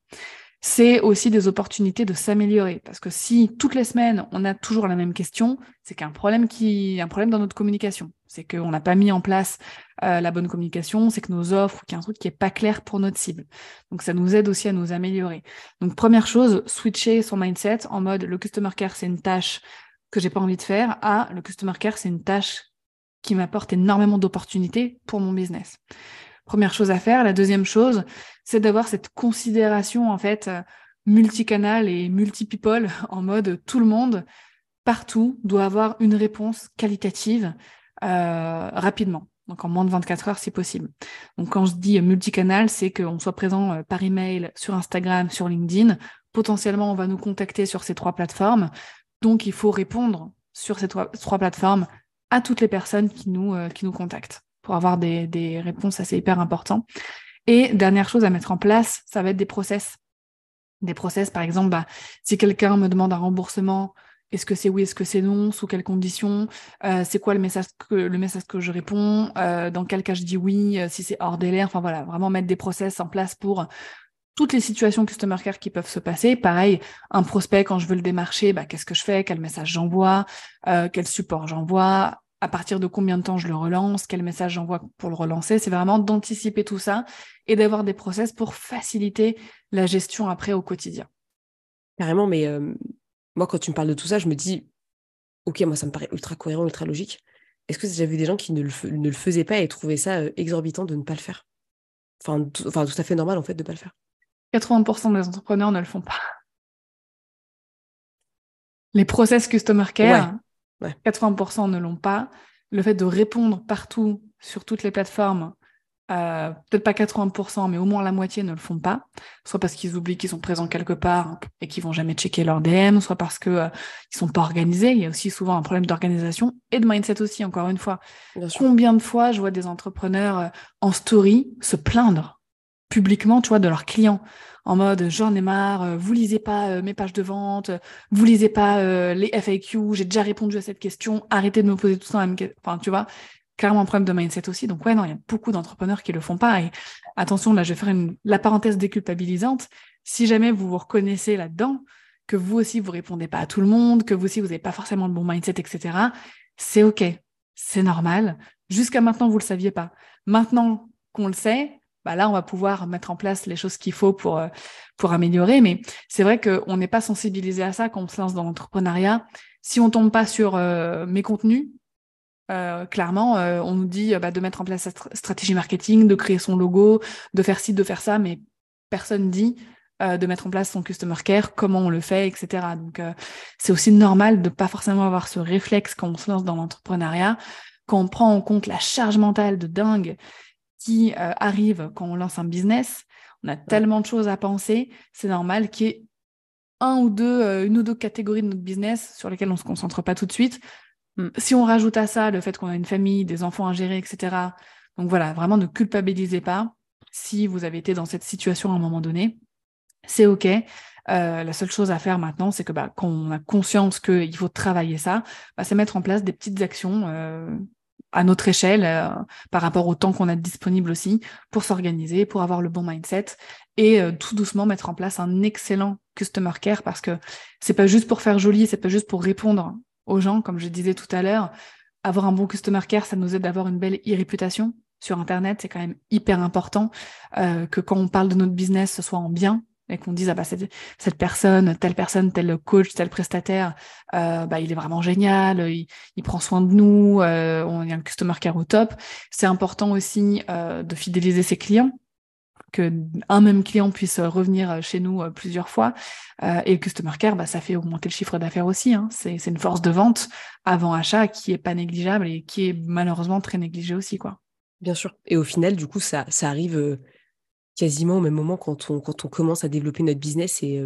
C'est aussi des opportunités de s'améliorer parce que si toutes les semaines on a toujours la même question, c'est qu'un problème qui, un problème dans notre communication, c'est qu'on n'a pas mis en place euh, la bonne communication, c'est que nos offres, qu'il y a un truc qui est pas clair pour notre cible. Donc ça nous aide aussi à nous améliorer. Donc première chose, switcher son mindset en mode le customer care c'est une tâche que j'ai pas envie de faire à le customer care, c'est une tâche qui m'apporte énormément d'opportunités pour mon business. Première chose à faire. La deuxième chose, c'est d'avoir cette considération en fait multicanal et multi-people en mode tout le monde partout doit avoir une réponse qualitative euh, rapidement. Donc en moins de 24 heures si possible. Donc quand je dis multicanal, c'est qu'on soit présent euh, par email, sur Instagram, sur LinkedIn. Potentiellement, on va nous contacter sur ces trois plateformes. Donc, il faut répondre sur ces trois, plateformes à toutes les personnes qui nous, euh, qui nous contactent pour avoir des, des réponses assez hyper importantes. Et dernière chose à mettre en place, ça va être des process. Des process, par exemple, bah, si quelqu'un me demande un remboursement, est-ce que c'est oui, est-ce que c'est non, sous quelles conditions, euh, c'est quoi le message que le message que je réponds, euh, dans quel cas je dis oui, si c'est hors délai, enfin voilà, vraiment mettre des process en place pour toutes les situations customer care qui peuvent se passer. Pareil, un prospect, quand je veux le démarcher, bah, qu'est-ce que je fais, quel message j'envoie, euh, quel support j'envoie, à partir de combien de temps je le relance, quel message j'envoie pour le relancer? C'est vraiment d'anticiper tout ça et d'avoir des process pour faciliter la gestion après au quotidien. Carrément, mais euh, moi, quand tu me parles de tout ça, je me dis, ok, moi, ça me paraît ultra cohérent, ultra logique. Est-ce que j'ai vu des gens qui ne le, ne le, faisaient pas et trouvaient ça euh, exorbitant de ne pas le faire? Enfin, enfin, tout à fait normal, en fait, de ne pas le faire. 80% des entrepreneurs ne le font pas. Les process customer care, 80% ne l'ont pas. Le fait de répondre partout sur toutes les plateformes, euh, peut-être pas 80%, mais au moins la moitié ne le font pas. Soit parce qu'ils oublient qu'ils sont présents quelque part et qu'ils vont jamais checker leur DM, soit parce qu'ils euh, ne sont pas organisés. Il y a aussi souvent un problème d'organisation et de mindset aussi, encore une fois. Combien de fois je vois des entrepreneurs euh, en story se plaindre publiquement, tu vois, de leurs clients en mode j'en ai marre, euh, vous lisez pas euh, mes pages de vente, vous lisez pas euh, les FAQ, j'ai déjà répondu à cette question, arrêtez de me poser tout ça, enfin tu vois, clairement un problème de mindset aussi. Donc, ouais, non, il y a beaucoup d'entrepreneurs qui le font pas. Et attention, là, je vais faire la parenthèse déculpabilisante. Si jamais vous vous reconnaissez là-dedans, que vous aussi, vous répondez pas à tout le monde, que vous aussi, vous n'avez pas forcément le bon mindset, etc., c'est OK. C'est normal. Jusqu'à maintenant, vous le saviez pas. Maintenant qu'on le sait, bah là, on va pouvoir mettre en place les choses qu'il faut pour, euh, pour améliorer. Mais c'est vrai qu'on n'est pas sensibilisé à ça quand on se lance dans l'entrepreneuriat. Si on tombe pas sur euh, mes contenus, euh, clairement, on nous dit bah, de mettre en place sa stratégie marketing, de créer son logo, de faire ci, de faire ça, mais personne dit de mettre en place son customer care, comment on le fait, etc. Donc, c'est aussi normal de pas forcément avoir ce réflexe quand on se lance dans l'entrepreneuriat, quand on prend en compte la charge mentale de dingue qui arrive quand on lance un business. On a tellement de choses à penser, c'est normal qu'il y ait un ou deux, une ou deux catégories de notre business sur lesquelles on se concentre pas tout de suite Mm. Si on rajoute à ça le fait qu'on a une famille, des enfants à gérer, etc. Donc voilà, vraiment ne culpabilisez pas si vous avez été dans cette situation à un moment donné. C'est OK. Euh, la seule chose à faire maintenant, c'est que bah, quand on a conscience qu'il faut travailler ça, bah, c'est mettre en place des petites actions euh, à notre échelle, euh, par rapport au temps qu'on a disponible aussi, pour s'organiser, pour avoir le bon mindset et tout doucement mettre en place un excellent customer care parce que c'est pas juste pour faire joli, c'est pas juste pour répondre aux gens, comme je disais tout à l'heure. Avoir un bon customer care, ça nous aide d'avoir une belle e-réputation sur Internet. C'est quand même hyper important euh, que quand on parle de notre business, ce soit en bien et qu'on dise ah bah cette, personne, telle personne, tel coach, tel prestataire, euh, bah il est vraiment génial, il, prend soin de nous, euh, on a un customer care au top. C'est important aussi euh, de fidéliser ses clients que un même client puisse revenir chez nous euh, plusieurs fois. Et le customer care, bah, ça fait augmenter le chiffre d'affaires aussi. Hein. C'est, une force de vente avant achat qui est pas négligeable et qui est malheureusement très négligée aussi. quoi. Bien sûr. Et au final, du coup, ça, ça arrive quasiment au même moment quand on, quand on commence à développer notre business. Et,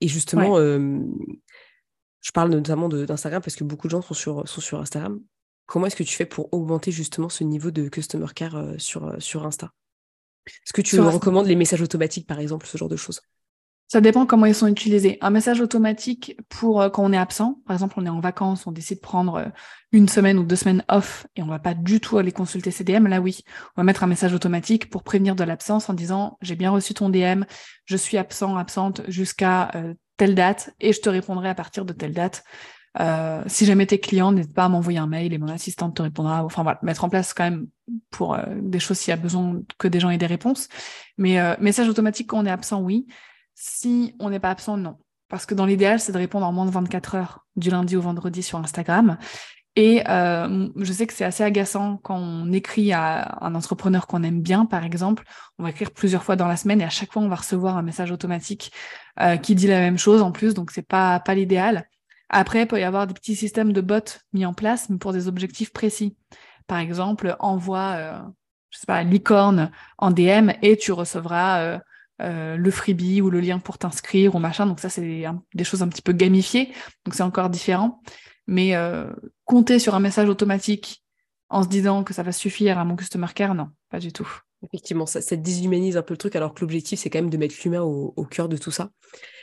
et justement, je parle notamment d'Instagram parce que beaucoup de gens sont sur, sont sur Instagram. Comment est-ce que tu fais pour augmenter justement ce niveau de customer care sur, sur Insta? Est-ce que tu recommandes les messages automatiques, par exemple, ce genre de choses? Ça dépend comment ils sont utilisés. Un message automatique pour euh, quand on est absent, par exemple, on est en vacances, on décide de prendre euh, une semaine ou deux semaines off et on va pas du tout aller consulter ses DM. Là, oui, on va mettre un message automatique pour prévenir de l'absence en disant j'ai bien reçu ton DM, je suis absent, absente jusqu'à euh, telle date et je te répondrai à partir de telle date. Euh, si jamais t'es client, n'hésite pas à m'envoyer un mail et mon assistante te répondra. Enfin voilà, mettre en place quand même pour des choses s'il y a besoin que des gens aient des réponses. Mais message automatique quand on est absent, oui. Si on n'est pas absent, non. Parce que dans l'idéal, c'est de répondre en moins de 24 heures du lundi au vendredi sur Instagram. Et je sais que c'est assez agaçant quand on écrit à un entrepreneur qu'on aime bien, par exemple. On va écrire plusieurs fois dans la semaine et à chaque fois, on va recevoir un message automatique qui dit la même chose en plus. Donc, c'est pas, pas l'idéal. Après, il peut y avoir des petits systèmes de bots mis en place, mais pour des objectifs précis. Par exemple, envoie, euh, je sais pas, licorne en DM et tu recevras euh, euh, le freebie ou le lien pour t'inscrire ou machin. Donc ça, c'est des choses un petit peu gamifiées. Donc c'est encore différent. Mais compter sur un message automatique en se disant que ça va suffire à mon customer care, non, pas du tout. Effectivement, ça, ça, déshumanise un peu le truc, alors que l'objectif, c'est quand même de mettre l'humain au, au, cœur de tout ça.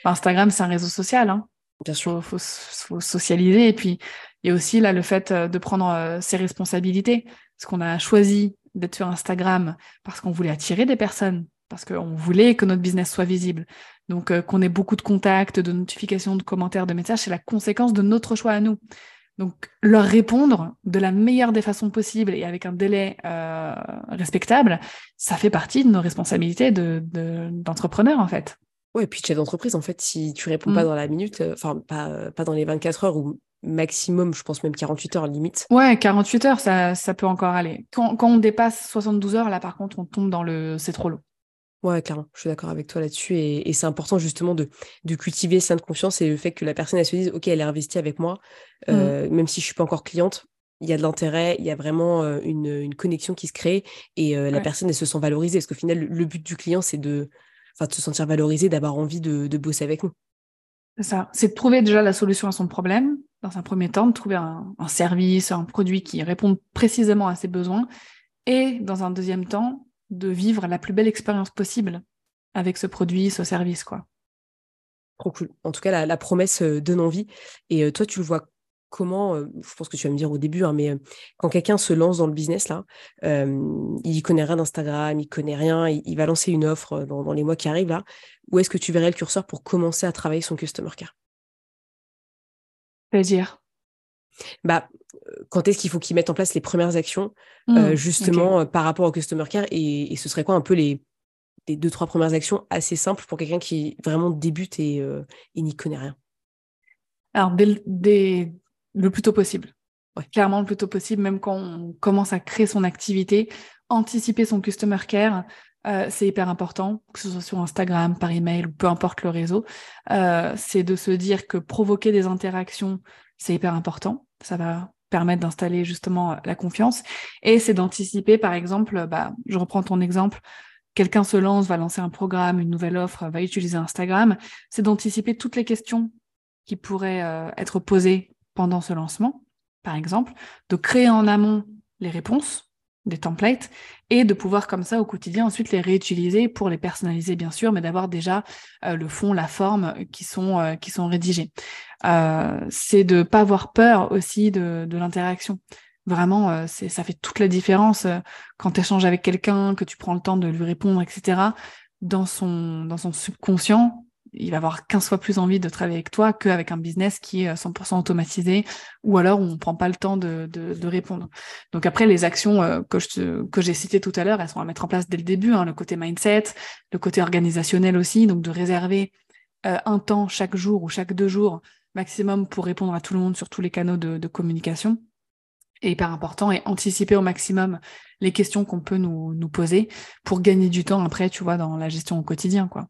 Instagram, c'est un réseau social. Hein. Bien sûr, faut, faut, socialiser. Et puis, il y a aussi là le fait euh, de prendre euh, ses responsabilités. Parce qu'on a choisi d'être sur Instagram parce qu'on voulait attirer des personnes, parce qu'on voulait que notre business soit visible. Donc, euh, qu'on ait beaucoup de contacts, de notifications, de commentaires, de messages, c'est la conséquence de notre choix à nous. Donc, leur répondre de la meilleure des façons possibles et avec un délai euh, respectable, ça fait partie de nos responsabilités d'entrepreneurs, de, en fait. Ouais, et puis chef d'entreprise, en fait, si tu réponds pas mmh. dans la minute, euh, enfin, pas, pas dans les 24 heures ou maximum, je pense même 48 heures limite. Ouais, 48 heures, ça, ça peut encore aller. Quand, quand, on dépasse 72 heures, là, par contre, on tombe dans le c'est trop long. Ouais, clairement, je suis d'accord avec toi là-dessus. Et, et c'est important justement de, de cultiver cette confiance et le fait que la personne, elle se dise, OK, elle est investie avec moi, mmh. euh, même si je suis pas encore cliente, il y a de l'intérêt, il y a vraiment une, une, connexion qui se crée et la personne, elle se sent valorisée. Parce qu'au final, le but du client, c'est de, de se sentir valorisé, d'avoir envie de, bosser avec nous. C'est ça. C'est de trouver déjà la solution à son problème, dans un premier temps, de trouver un, service, un produit qui réponde précisément à ses besoins, et dans un deuxième temps, de vivre la plus belle expérience possible avec ce produit, ce service, quoi. Trop cool. En tout cas, la, promesse euh, donne envie. Et euh, toi, tu le vois comment, je pense que tu vas me dire au début, hein, mais quand quelqu'un se lance dans le business, là, il y connaît rien d'Instagram, il connaît rien, il, va lancer une offre dans, les mois qui arrivent, là, où est-ce que tu verrais le curseur pour commencer à travailler son customer care? C'est-à-dire bah, quand est-ce qu'il faut qu'il mette en place les premières actions, mmh, justement, par rapport au customer care, et, ce serait quoi un peu les, deux, trois premières actions assez simples pour quelqu'un qui vraiment débute et, n'y connaît rien? Alors, dès, le plus tôt possible. Clairement, le plus tôt possible, même quand on commence à créer son activité, anticiper son customer care, euh, c'est hyper important, que ce soit sur Instagram, par email ou peu importe le réseau. Euh, c'est de se dire que provoquer des interactions, c'est hyper important. Ça va permettre d'installer justement la confiance. Et c'est d'anticiper, par exemple, bah, je reprends ton exemple, quelqu'un se lance, va lancer un programme, une nouvelle offre, va utiliser Instagram, c'est d'anticiper toutes les questions qui pourraient euh, être posées pendant ce lancement, par exemple, de créer en amont les réponses, des templates, et de pouvoir comme ça au quotidien ensuite les réutiliser pour les personnaliser bien sûr, mais d'avoir déjà euh, le fond, la forme qui sont, euh, qui sont rédigés. Euh, c'est de pas avoir peur aussi de, de l'interaction. Vraiment, c'est, ça fait toute la différence quand tu échanges avec quelqu'un, que tu prends le temps de lui répondre, etc. Dans son, dans son subconscient, il va avoir 15 fois plus envie de travailler avec toi qu'avec un business qui est 100% euh, automatisé ou alors on prend pas le temps de, répondre. Donc après, les actions euh, que, j'ai citées tout à l'heure, elles sont à mettre en place dès le début, hein, le côté mindset, le côté organisationnel aussi, donc de réserver euh, un temps chaque jour ou chaque deux jours maximum pour répondre à tout le monde sur tous les canaux de, communication. Est hyper important et anticiper au maximum les questions qu'on peut nous, nous poser pour gagner du temps après, tu vois, dans la gestion au quotidien, quoi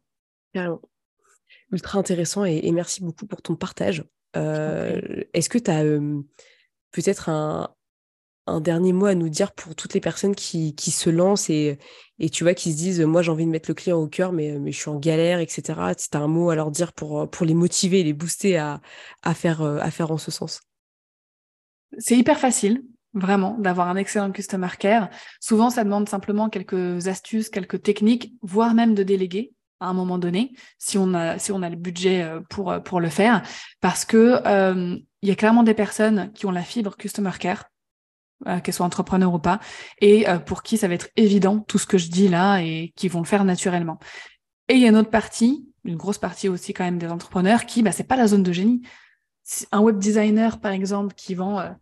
ultra intéressant et, merci beaucoup pour ton partage. Euh, est-ce que tu as peut-être un, dernier mot à nous dire pour toutes les personnes qui, se lancent et, et, tu vois, qui se disent Moi, j'ai envie de mettre le client au cœur, mais, mais je suis en galère, etc. Si tu as un mot à leur dire pour, pour les motiver, les booster à, à, faire, à faire en ce sens C'est hyper facile. Vraiment, d'avoir un excellent customer care. Souvent, ça demande simplement quelques astuces, quelques techniques, voire même de déléguer à un moment donné, si on a, le budget euh, pour, euh, pour le faire, parce que euh, il y a clairement des personnes qui ont la fibre customer care, qu'elles soient entrepreneurs ou pas, et pour qui ça va être évident tout ce que je dis là et qui vont le faire naturellement. Et il y a une autre partie, une grosse partie aussi quand même des entrepreneurs qui, bah, c'est pas la zone de génie. Un web designer, par exemple, qui vend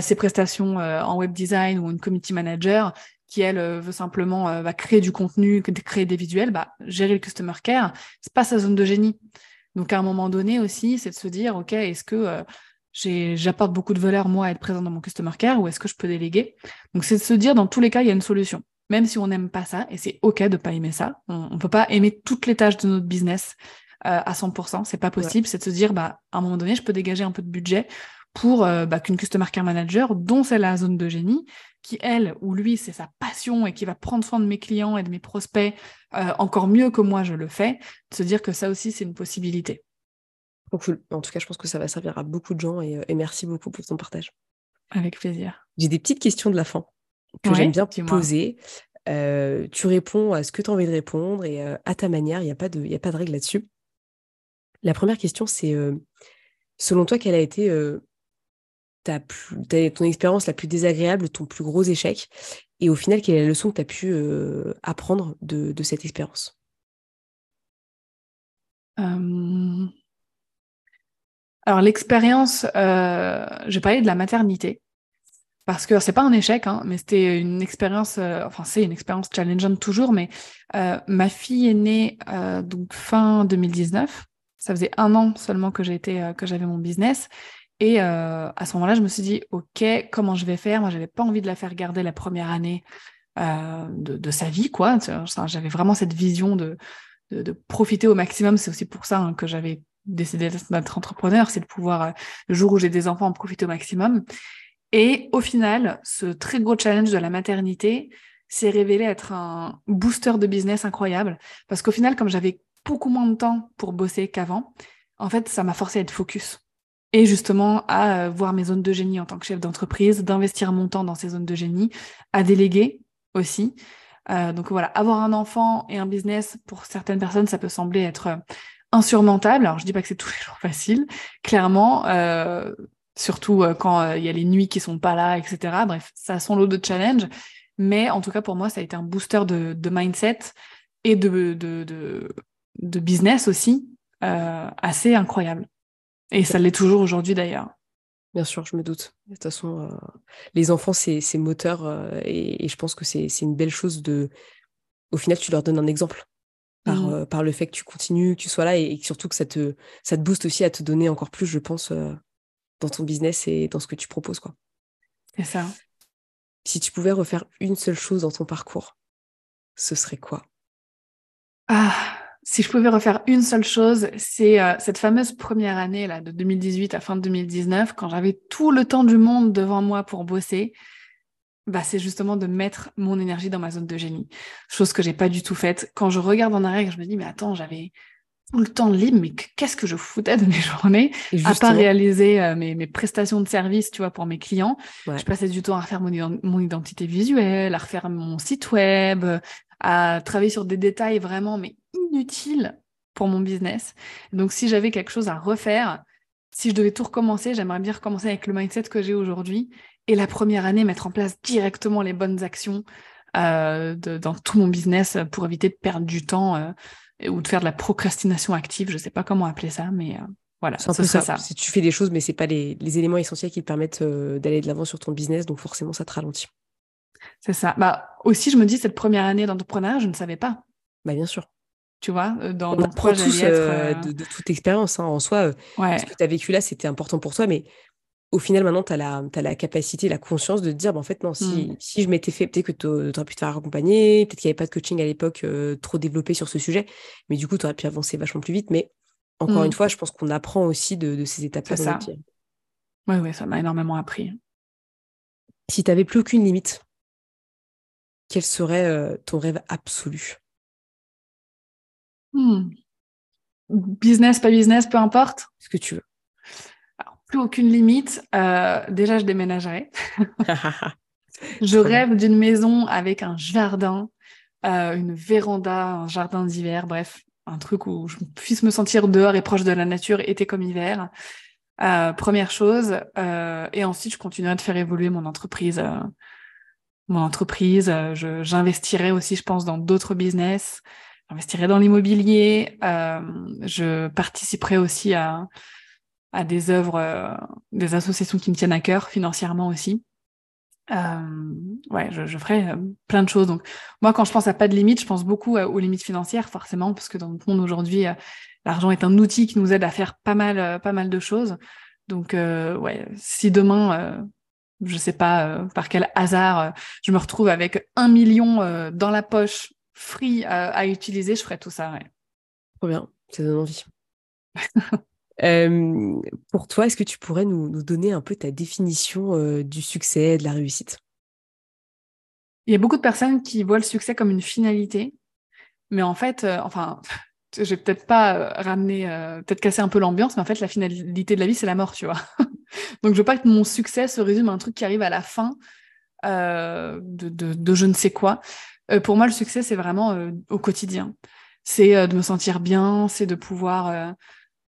ses prestations en web design ou une community manager, qui elle euh, veut simplement euh, va créer du contenu, créer des visuels, bah, gérer le customer care, c'est pas sa zone de génie. Donc à un moment donné aussi, c'est de se dire, ok, est-ce que euh, j'apporte beaucoup de valeur moi à être présent dans mon customer care ou est-ce que je peux déléguer? Donc c'est de se dire, dans tous les cas, il y a une solution. Même si on n'aime pas ça, et c'est ok de pas aimer ça, on, ne peut pas aimer toutes les tâches de notre business à 100%, c'est pas possible. C'est de se dire, bah à un moment donné, je peux dégager un peu de budget pour bah, qu'une customer care manager, dont c'est la zone de génie, qui, elle ou lui, c'est sa passion et qui va prendre soin de mes clients et de mes prospects euh, encore mieux que moi je le fais, de se dire que ça aussi, c'est une possibilité. cool. En tout cas, je pense que ça va servir à beaucoup de gens et, euh, merci beaucoup pour ton partage. Avec plaisir. J'ai des petites questions de la fin que j'aime bien poser. Euh, tu réponds à ce que tu as envie de répondre et à ta manière, il n'y a, pas de, a pas de règle là-dessus. La première question, c'est selon toi, quelle a été ta ton expérience la plus désagréable, ton plus gros échec Et au final, quelle est la leçon que tu as pu euh, apprendre de, cette expérience? Euh, Alors, l'expérience, euh, je vais de la maternité. Parce que c'est pas un échec, hein, mais c'était une expérience, euh, enfin c'est une expérience challengeante toujours, mais ma fille est née donc fin 2019. Ça faisait un an seulement que j'avais mon business. Et euh, à ce moment-là, je me suis dit, OK, comment je vais faire? Moi, j'avais pas envie de la faire garder la première année euh, de, sa vie, quoi. J'avais vraiment cette vision de, de, profiter au maximum. C'est aussi pour ça hein, que j'avais décidé d'être entrepreneur, c'est de pouvoir, euh, le jour où j'ai des enfants, en profiter au maximum. Et au final, ce très gros challenge de la maternité s'est révélé être un booster de business incroyable. Parce qu'au final, comme j'avais beaucoup moins de temps pour bosser qu'avant, en fait, ça m'a forcé à être focus et justement à euh, voir mes zones de génie en tant que chef d'entreprise, d'investir mon temps dans ces zones de génie, à déléguer aussi. Euh, donc voilà, avoir un enfant et un business, pour certaines personnes, ça peut sembler être euh, insurmontable. Alors je dis pas que c'est tous les jours facile. Clairement, surtout quand il y a les nuits qui sont pas là, etc. Bref, ça a son lot de challenges. Mais en tout cas, pour moi, ça a été un booster de, mindset et de, de, business aussi assez incroyable. Et ça l'est toujours aujourd'hui d'ailleurs. Bien sûr, je me doute. De toute façon, les enfants, c'est moteur et, et, je pense que c'est une belle chose de. Au final, tu leur donnes un exemple par, mmh. par le fait que tu continues, que tu sois là et, surtout que ça te, ça te booste aussi à te donner encore plus, je pense, dans ton business et dans ce que tu proposes. quoi. C'est ça. Si tu pouvais refaire une seule chose dans ton parcours, ce serait quoi? Ah, si je pouvais refaire une seule chose, c'est euh, cette fameuse première année là de 2018 à fin de 2019, quand j'avais tout le temps du monde devant moi pour bosser. Bah, c'est justement de mettre mon énergie dans ma zone de génie. Chose que j'ai pas du tout faite. Quand je regarde en arrière, je me dis, mais attends, j'avais tout le temps libre, mais qu'est-ce que je foutais de mes journées, à part réaliser euh, mes, prestations de service, tu vois, pour mes clients. Je passais du temps à refaire mon, mon, identité visuelle, à refaire mon site web, à travailler sur des détails vraiment, mais inutile pour mon business. Donc, si j'avais quelque chose à refaire, si je devais tout recommencer, j'aimerais bien recommencer avec le mindset que j'ai aujourd'hui et la première année, mettre en place directement les bonnes actions euh, dans tout mon business pour éviter de perdre du temps euh, ou de faire de la procrastination active. Je ne sais pas comment appeler ça, mais euh, voilà, c'est un peu ça. Si tu fais des choses, mais c'est pas les, les, éléments essentiels qui te permettent d'aller de l'avant sur ton business, donc forcément, ça te ralentit. C'est ça. Bah, aussi, je me dis, cette première année d'entrepreneuriat, je ne savais pas. Bah, bien sûr tu vois, euh, dans, on apprend tous euh, euh, de, toute expérience. Hein. En soi, ce que tu as vécu là, c'était important pour toi, mais au final, maintenant, tu as, as, la capacité, la conscience de te dire, bah, en fait, non, si, si je m'étais fait, peut-être que tu aurais pu te faire accompagner, peut-être qu'il n'y avait pas de coaching à l'époque trop développé sur ce sujet, mais du coup, tu aurais pu avancer vachement plus vite. Mais encore une mmh. fois, je pense qu'on apprend aussi de, ces étapes-là dans Oui, oui, ça m'a énormément appris. Si tu n'avais plus aucune limite, quel serait ton rêve absolu? Hmm. Business, pas business, peu importe. Ce que tu veux. plus aucune limite. Euh, déjà, je déménagerai. je rêve d'une maison avec un jardin, euh, une véranda, un jardin d'hiver, bref, un truc où je puisse me sentir dehors et proche de la nature, été comme hiver. Euh, première chose. et ensuite, je continuerai de faire évoluer mon entreprise. mon entreprise, j'investirai aussi, je pense, dans d'autres business j'investirai dans l'immobilier, euh, je participerai aussi à, à des œuvres, euh, des associations qui me tiennent à cœur financièrement aussi. Euh, ouais, je, je, ferai plein de choses. Donc, moi, quand je pense à pas de limite, je pense beaucoup aux limites financières, forcément, parce que dans le monde aujourd'hui, l'argent est un outil qui nous aide à faire pas mal, pas mal de choses. Donc, ouais, si demain, je sais pas par quel hasard, je me retrouve avec un million dans la poche free à, utiliser, je ferais tout ça. Ouais. Trop bien, ça donne envie. Euh, pour toi, est-ce que tu pourrais nous, donner un peu ta définition euh, du succès, de la réussite? Il y a beaucoup de personnes qui voient le succès comme une finalité, mais en fait, euh, enfin, je vais peut-être pas ramener, peut-être casser un peu l'ambiance, mais en fait, la finalité de la vie, c'est la mort, tu vois. Donc, je veux pas que mon succès se résume à un truc qui arrive à la fin de, de, je ne sais quoi. Euh, pour moi, le succès, c'est vraiment euh, au quotidien. C'est euh, de me sentir bien, c'est de pouvoir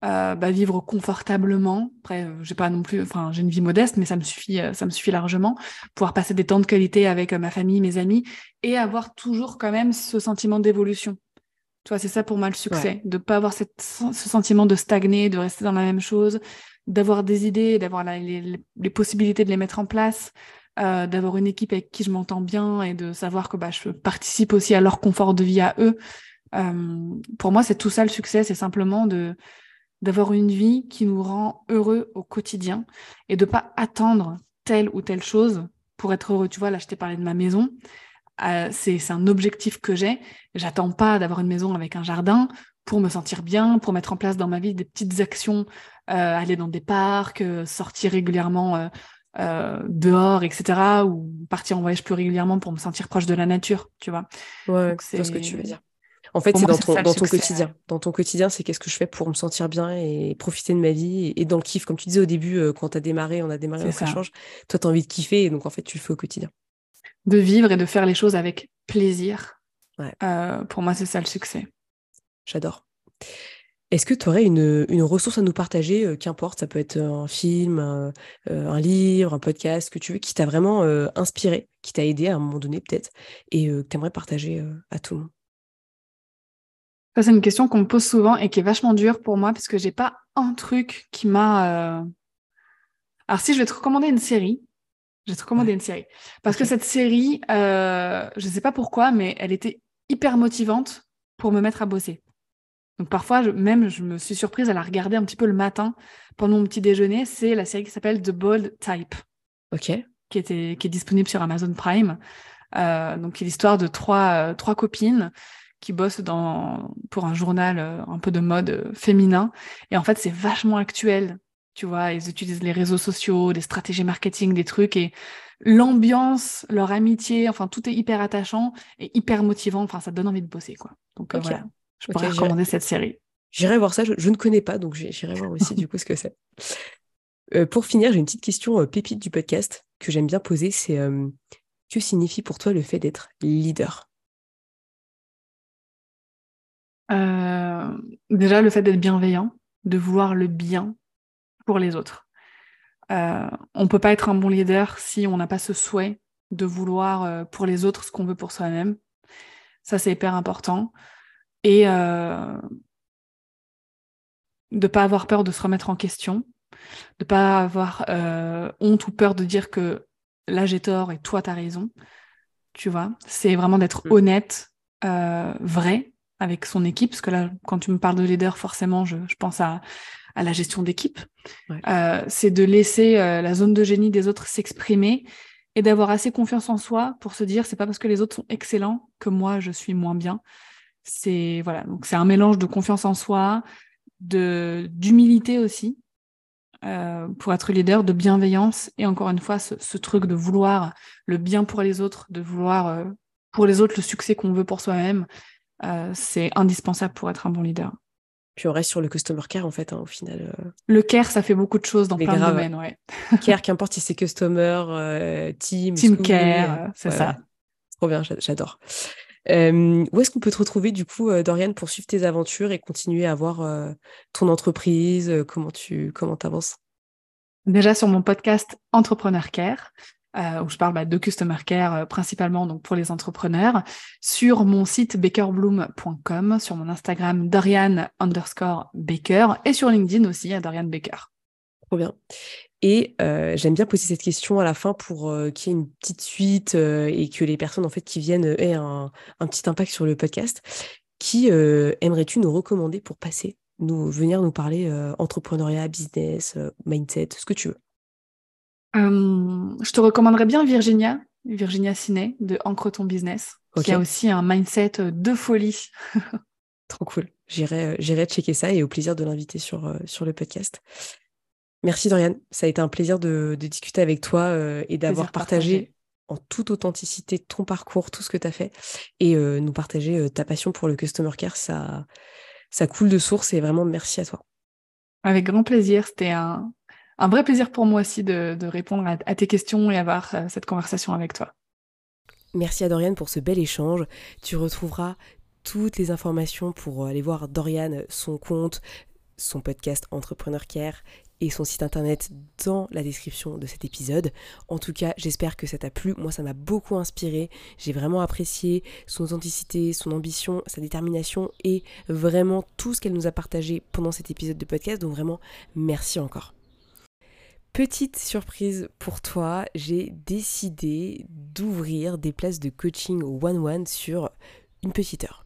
bah, vivre confortablement. Après, j'ai pas non plus, enfin, j'ai une vie modeste, mais ça me suffit, ça me suffit largement. Pouvoir passer des temps de qualité avec ma famille, mes amis, et avoir toujours quand même ce sentiment d'évolution. Tu vois, c'est ça pour moi le succès, de pas avoir cette, ce sentiment de stagner, de rester dans la même chose, d'avoir des idées, d'avoir les, les, possibilités de les mettre en place, euh, d'avoir une équipe avec qui je m'entends bien et de savoir que bah, je participe aussi à leur confort de vie à eux. Euh, pour moi, c'est tout ça le succès, c'est simplement de d'avoir une vie qui nous rend heureux au quotidien et de pas attendre telle ou telle chose pour être heureux. Tu vois, là, je t'ai parlé de ma maison. Euh, c'est un objectif que j'ai. J'attends pas d'avoir une maison avec un jardin pour me sentir bien, pour mettre en place dans ma vie des petites actions, euh, aller dans des parcs, sortir régulièrement euh, dehors, etc. Ou partir en voyage plus régulièrement pour me sentir proche de la nature, tu vois. Ouais, c'est ce que tu veux dire. En fait, c'est dans, ton, dans ton quotidien. Dans ton quotidien, c'est qu'est-ce que je fais pour me sentir bien et profiter de ma vie et, dans le kiff. Comme tu disais au début, euh, quand tu as démarré, on a démarré notre échange, toi, tu as envie de kiffer et donc en fait, tu le fais au quotidien. De vivre et de faire les choses avec plaisir. Euh, pour moi, c'est ça le succès. J'adore. Est-ce que tu aurais une, une, ressource à nous partager, euh, qu'importe, ça peut être un film, un, un, livre, un podcast, que tu veux, qui t'a vraiment inspiré, qui t'a aidé à un moment donné peut-être, et que tu aimerais partager à tout le monde? Ça, c'est une question qu'on me pose souvent et qui est vachement dure pour moi parce que j'ai pas un truc qui m'a. Alors, si je vais te recommander une série, je vais te recommander une série. Parce que cette série, euh, je ne sais pas pourquoi, mais elle était hyper motivante pour me mettre à bosser. Donc parfois, même, je me suis surprise à la regarder un petit peu le matin pendant mon petit déjeuner. C'est la série qui s'appelle The Bold Type. Ok. Qui, était, qui est disponible sur Amazon Prime. Euh, donc, qui est l'histoire de trois, euh, trois copines qui bossent dans, pour un journal un peu de mode féminin. Et en fait, c'est vachement actuel tu vois, ils utilisent les réseaux sociaux, des stratégies marketing, des trucs et l'ambiance, leur amitié, enfin tout est hyper attachant et hyper motivant. Enfin, ça donne envie de bosser, quoi. Donc euh, voilà, je pourrais recommander cette série. J'irai voir ça. Je, ne connais pas, donc j'irai voir aussi du coup ce que c'est. Euh, pour finir, j'ai une petite question euh, pépite du podcast que j'aime bien poser. C'est que signifie pour toi le fait d'être leader? Déjà, le fait d'être bienveillant, de vouloir le bien pour les autres. Euh, on ne peut pas être un bon leader si on n'a pas ce souhait de vouloir euh, pour les autres ce qu'on veut pour soi-même. Ça, c'est hyper important. Et euh, de ne pas avoir peur de se remettre en question, de ne pas avoir honte ou peur de dire que là j'ai tort et toi tu as raison. Tu vois, c'est vraiment d'être mm. honnête, vrai avec son équipe, parce que là, quand tu me parles de leader, forcément, je pense à à la gestion d'équipe. Euh, c'est de laisser euh, la zone de génie des autres s'exprimer et d'avoir assez confiance en soi pour se dire c'est pas parce que les autres sont excellents que moi je suis moins bien. C'est voilà, donc c'est un mélange de confiance en soi, de d'humilité aussi euh, pour être leader, de bienveillance et encore une fois ce, ce, truc de vouloir le bien pour les autres, de vouloir pour les autres le succès qu'on veut pour soi-même, c'est indispensable pour être un bon leader. Puis on reste sur le customer care en fait, hein, au final. Euh. Le care, ça fait beaucoup de choses dans plein de domaines, ouais. care, qu'importe si c'est customer, euh, team, team care, c'est ça. Trop bien, j'adore. Euh, où est-ce qu'on peut te retrouver du coup, Dorian, pour suivre tes aventures et continuer à voir ton entreprise Comment tu comment avances Déjà sur mon podcast Entrepreneur Care, euh, où je parle bah, de customer care euh, principalement donc pour les entrepreneurs, sur mon site bakerbloom.com, sur mon Instagram Dorian underscore Baker et sur LinkedIn aussi à Dorian Baker. Trop bien. Et euh, j'aime bien poser cette question à la fin pour qu'il y ait une petite suite et que les personnes en fait qui viennent aient un, un petit impact sur le podcast. Qui aimerais-tu nous recommander pour passer, nous venir nous parler entrepreneuriat, business, mindset, ce que tu veux? Euh, je te recommanderais bien Virginia, Virginia Ciné de Ancre ton business, qui a aussi un mindset de folie. Trop cool. J'irai, euh, checker ça et au plaisir de l'inviter sur, euh, sur le podcast. Merci Dorian, ça a été un plaisir de, discuter avec toi et d'avoir partagé en toute authenticité ton parcours, tout ce que tu as fait et nous partager ta passion pour le customer care. Ça, ça coule de source et vraiment merci à toi. Avec grand plaisir, c'était un, un vrai plaisir pour moi aussi de, répondre à, tes questions et avoir euh, cette conversation avec toi. Merci à Dorian pour ce bel échange. Tu retrouveras toutes les informations pour aller voir Dorian, son compte, son podcast Entrepreneur Care et son site internet dans la description de cet épisode. En tout cas, j'espère que ça t'a plu. Moi, ça m'a beaucoup inspiré. J'ai vraiment apprécié son authenticité, son ambition, sa détermination et vraiment tout ce qu'elle nous a partagé pendant cet épisode de podcast. Donc vraiment, merci encore. Petite surprise pour toi, j'ai décidé d'ouvrir des places de coaching one-one sur une petite heure.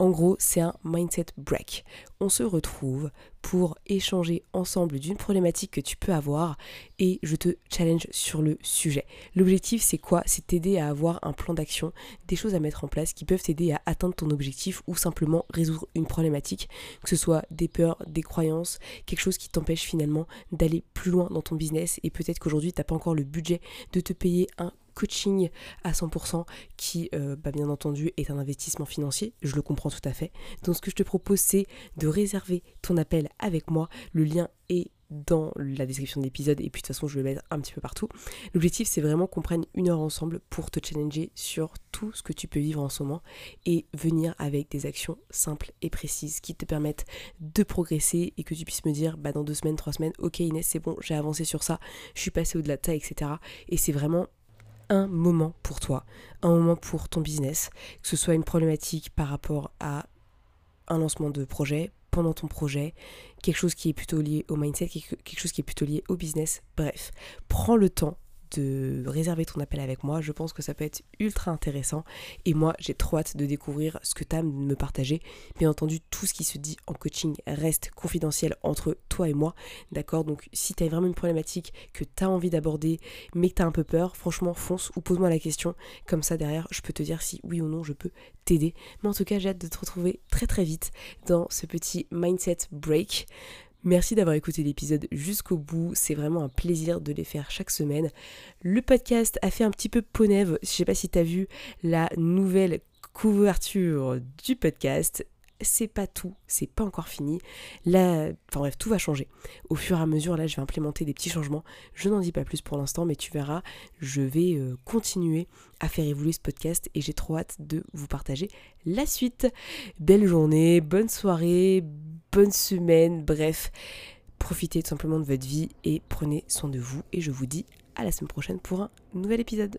En gros, c'est un mindset break. On se retrouve pour échanger ensemble d'une problématique que tu peux avoir et je te challenge sur le sujet. L'objectif, c'est quoi? C'est t'aider à avoir un plan d'action, des choses à mettre en place qui peuvent t'aider à atteindre ton objectif ou simplement résoudre une problématique, que ce soit des peurs, des croyances, quelque chose qui t'empêche finalement d'aller plus loin dans ton business et peut-être qu'aujourd'hui, tu n'as pas encore le budget de te payer un coaching à 100% qui, euh, bah, bien entendu, est un investissement financier. Je le comprends tout à fait. Donc, ce que je te propose, c'est de réserver ton appel avec moi. Le lien est dans la description de l'épisode et puis de toute façon je vais le mettre un petit peu partout. L'objectif c'est vraiment qu'on prenne une heure ensemble pour te challenger sur tout ce que tu peux vivre en ce moment et venir avec des actions simples et précises qui te permettent de progresser et que tu puisses me dire bah dans deux semaines, trois semaines, ok Inès c'est bon, j'ai avancé sur ça, je suis passé au-delà de ça, etc. Et c'est vraiment un moment pour toi, un moment pour ton business, que ce soit une problématique par rapport à un lancement de projet, pendant ton projet, quelque chose qui est plutôt lié au mindset, quelque chose qui est plutôt lié au business. Bref, prends le temps de réserver ton appel avec moi. Je pense que ça peut être ultra intéressant. Et moi, j'ai trop hâte de découvrir ce que tu as à me partager. Bien entendu, tout ce qui se dit en coaching reste confidentiel entre toi et moi. D'accord? Donc, si tu as vraiment une problématique que tu as envie d'aborder, mais que tu as un peu peur, franchement, fonce ou pose-moi la question. Comme ça, derrière, je peux te dire si oui ou non je peux t'aider. Mais en tout cas, j'ai hâte de te retrouver très très vite dans ce petit mindset break. Merci d'avoir écouté l'épisode jusqu'au bout, c'est vraiment un plaisir de les faire chaque semaine. Le podcast a fait un petit peu peau je sais pas si tu as vu la nouvelle couverture du podcast, c'est pas tout, c'est pas encore fini. Là, enfin bref, tout va changer. Au fur et à mesure, là, je vais implémenter des petits changements. Je n'en dis pas plus pour l'instant, mais tu verras, je vais euh, continuer à faire évoluer ce podcast et j'ai trop hâte de vous partager la suite. Belle journée, bonne soirée, bonne semaine, bref, profitez tout simplement de votre vie et prenez soin de vous. Et je vous dis à la semaine prochaine pour un nouvel épisode.